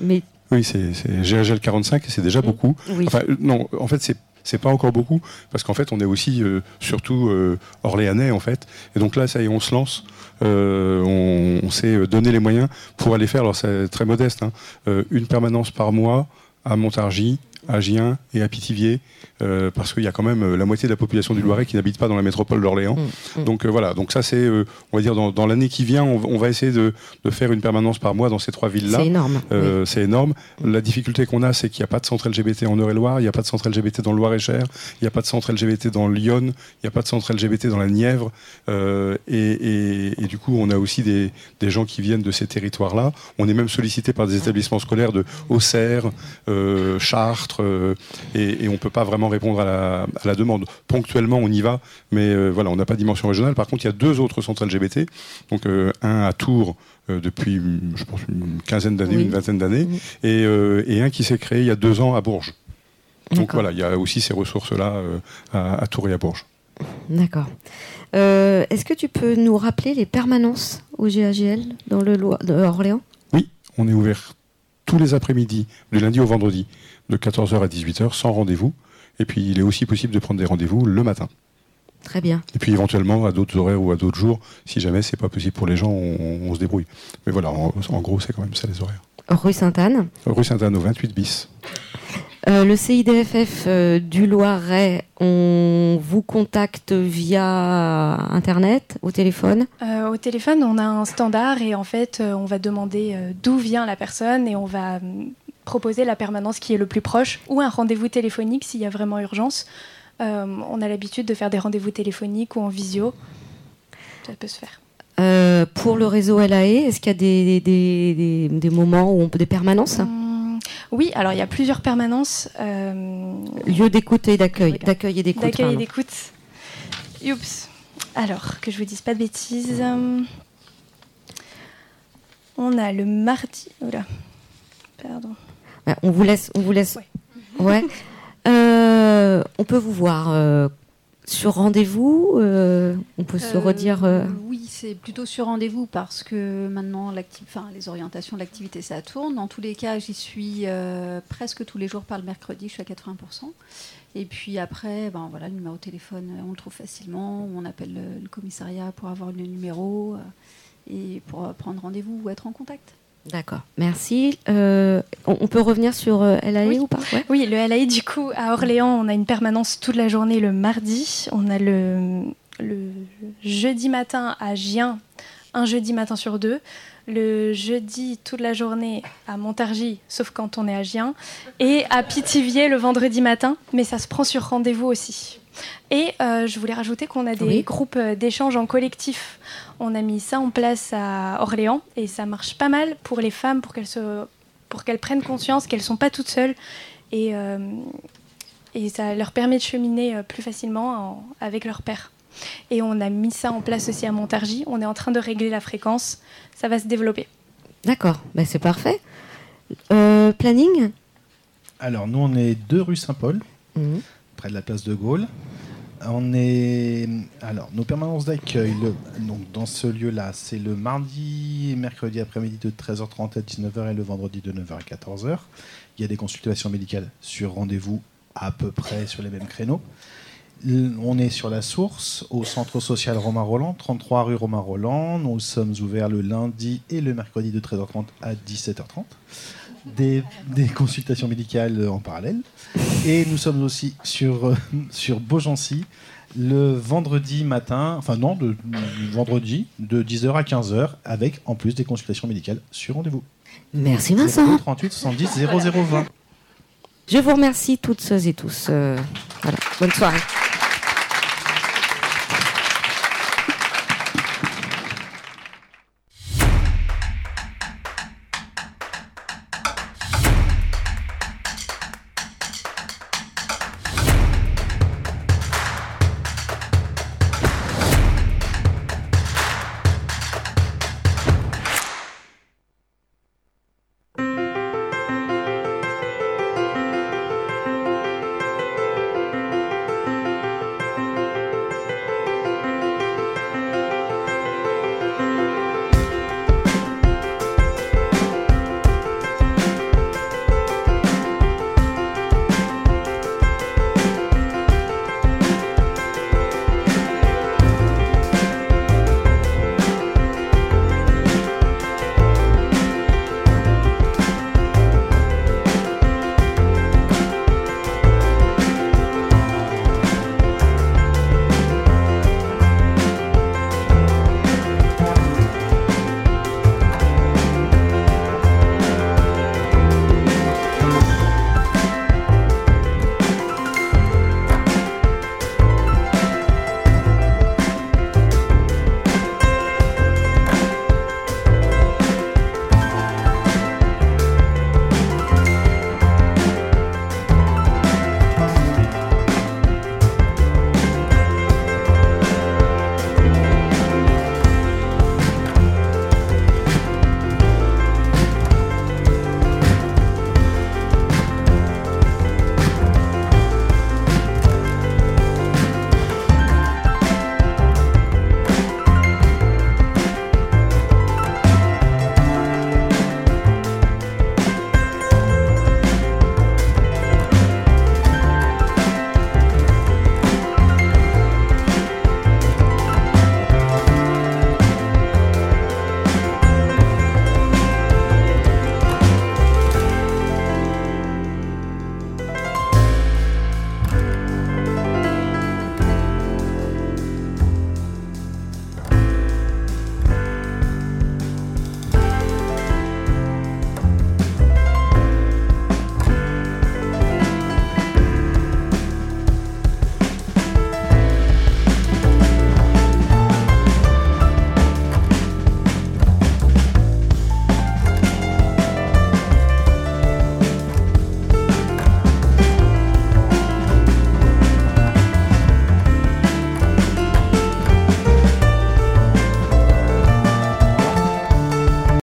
mais Oui, c'est GHL 45 et c'est déjà beaucoup. oui. Enfin, non, en fait, c'est c'est pas encore beaucoup parce qu'en fait, on est aussi euh, surtout euh, orléanais en fait. Et donc là, ça y est, on se lance. Euh, on, on s'est donné les moyens pour aller faire. Alors c'est très modeste, hein, une permanence par mois à Montargis, à Gien et à Pithiviers, euh, parce qu'il y a quand même euh, la moitié de la population du Loiret qui n'habite pas dans la métropole d'Orléans. Mm, mm. Donc euh, voilà, donc ça c'est, euh, on va dire, dans, dans l'année qui vient, on, va- on va essayer de, de faire une permanence par mois dans ces trois villes-là. c'est énorme. C'est énorme. La difficulté qu'on a, c'est qu'il n'y a pas de centre LGBT en Eure-et-Loire, il n'y a pas de centre LGBT dans le Loir-et-Cher, il n'y a pas de centre LGBT dans Lyon, il n'y a pas de centre LGBT dans la Nièvre. Et, et- et du coup, on a aussi des, des gens qui viennent de ces territoires-là. On est même sollicité par des établissements scolaires de Auxerre, Chartres, euh, et, et on ne peut pas vraiment répondre à la, à la demande. Ponctuellement, on y va, mais euh, voilà, on n'a pas de dimension régionale. Par contre, il y a deux autres centres LGBT, donc euh, un à Tours depuis, je pense, une quinzaine d'années, Oui. une vingtaine d'années, Oui. et, et un qui s'est créé il y a deux ans à Bourges. Donc voilà, il y a aussi ces ressources-là euh, à, à Tours et à Bourges. D'accord. Euh, Est-ce que tu peux nous rappeler les permanences au GAGL dans le Loir, de Orléans? Oui, on est ouvert tous les après-midi, du lundi au vendredi, de 14h à 18h, sans rendez-vous. Et puis, il est aussi possible de prendre des rendez-vous le matin. Très bien. Et puis, éventuellement, à d'autres horaires ou à d'autres jours, si jamais c'est pas possible pour les gens, on, on se débrouille. Mais voilà, en, en gros, c'est quand même ça les horaires. Rue Sainte-Anne. Rue Sainte-Anne au 28 bis. Euh, le CIDFF euh, du Loiret, on vous contacte via Internet, au téléphone? Euh, au téléphone, on a un standard et en fait, euh, on va demander euh, d'où vient la personne et on va proposer la permanence qui est le plus proche ou un rendez-vous téléphonique s'il y a vraiment urgence. Euh, on a l'habitude de faire des rendez-vous téléphoniques ou en visio. Ça peut se faire. Euh, Pour le réseau LAE, est-ce qu'il y a des, des, des- des moments où on peut des permanences? Hum, oui, alors il y a plusieurs permanences. euh, Lieu d'écoute et d'accueil. D'accueil et d'écoute. D'accueil et d'écoute. Oups. Alors, que je vous dise pas de bêtises. On a le mardi. Oula. Pardon. On vous laisse. On vous laisse. Ouais. Ouais. Euh, on peut vous voir euh, sur rendez-vous. euh, on peut se redire. euh, Oui, c'est plutôt sur rendez-vous parce que maintenant, enfin, les orientations de l'activité, ça tourne. Dans tous les cas, j'y suis euh, presque tous les jours par le mercredi, je suis à 80%. Et puis après, ben, voilà, le numéro de téléphone, on le trouve facilement. On appelle le, le commissariat pour avoir le numéro et pour prendre rendez-vous ou être en contact. D'accord. Merci. Euh, on, peut revenir sur euh, LAE Oui. ou pas? Ouais. Oui, le LAI, du coup, à Orléans, on a une permanence toute la journée le mardi. On a le, le jeudi matin à Gien, un jeudi matin sur deux. Le jeudi toute la journée à Montargis, sauf quand on est à Gien. Et à Pithiviers le vendredi matin, mais ça se prend sur rendez-vous aussi. Et euh, je voulais rajouter qu'on a des Oui. groupes euh, d'échange en collectif. On a mis ça en place à Orléans et ça marche pas mal pour les femmes, pour qu'elles se pour qu'elles prennent conscience qu'elles sont pas toutes seules et, euh, et ça leur permet de cheminer plus facilement en- avec leur père. Et on a mis ça en place aussi à Montargis. On est en train de régler la fréquence. Ça va se développer. D'accord. Ben, c'est parfait. Euh, planning? Alors, nous, on est deux rue Saint-Paul, Mhm. Près de la place de Gaulle. On est. Alors, nos permanences d'accueil, donc dans ce lieu-là, c'est le mardi et mercredi après-midi de 13h30 à 19h et le vendredi de 9h à 14h. Il y a des consultations médicales sur rendez-vous à peu près sur les mêmes créneaux. On est sur la source, au centre social Romain Roland, 33 rue Romain Roland. Nous sommes ouverts le lundi et le mercredi de 13h30 à 17h30. Des, des consultations médicales en parallèle. Et nous sommes aussi sur, euh, sur Beaugency le vendredi matin, enfin non, de, vendredi de 10h à 15h, avec en plus des consultations médicales sur rendez-vous. Merci Vincent. 38 70 0020. Je vous remercie toutes et tous. euh, voilà. Bonne soirée.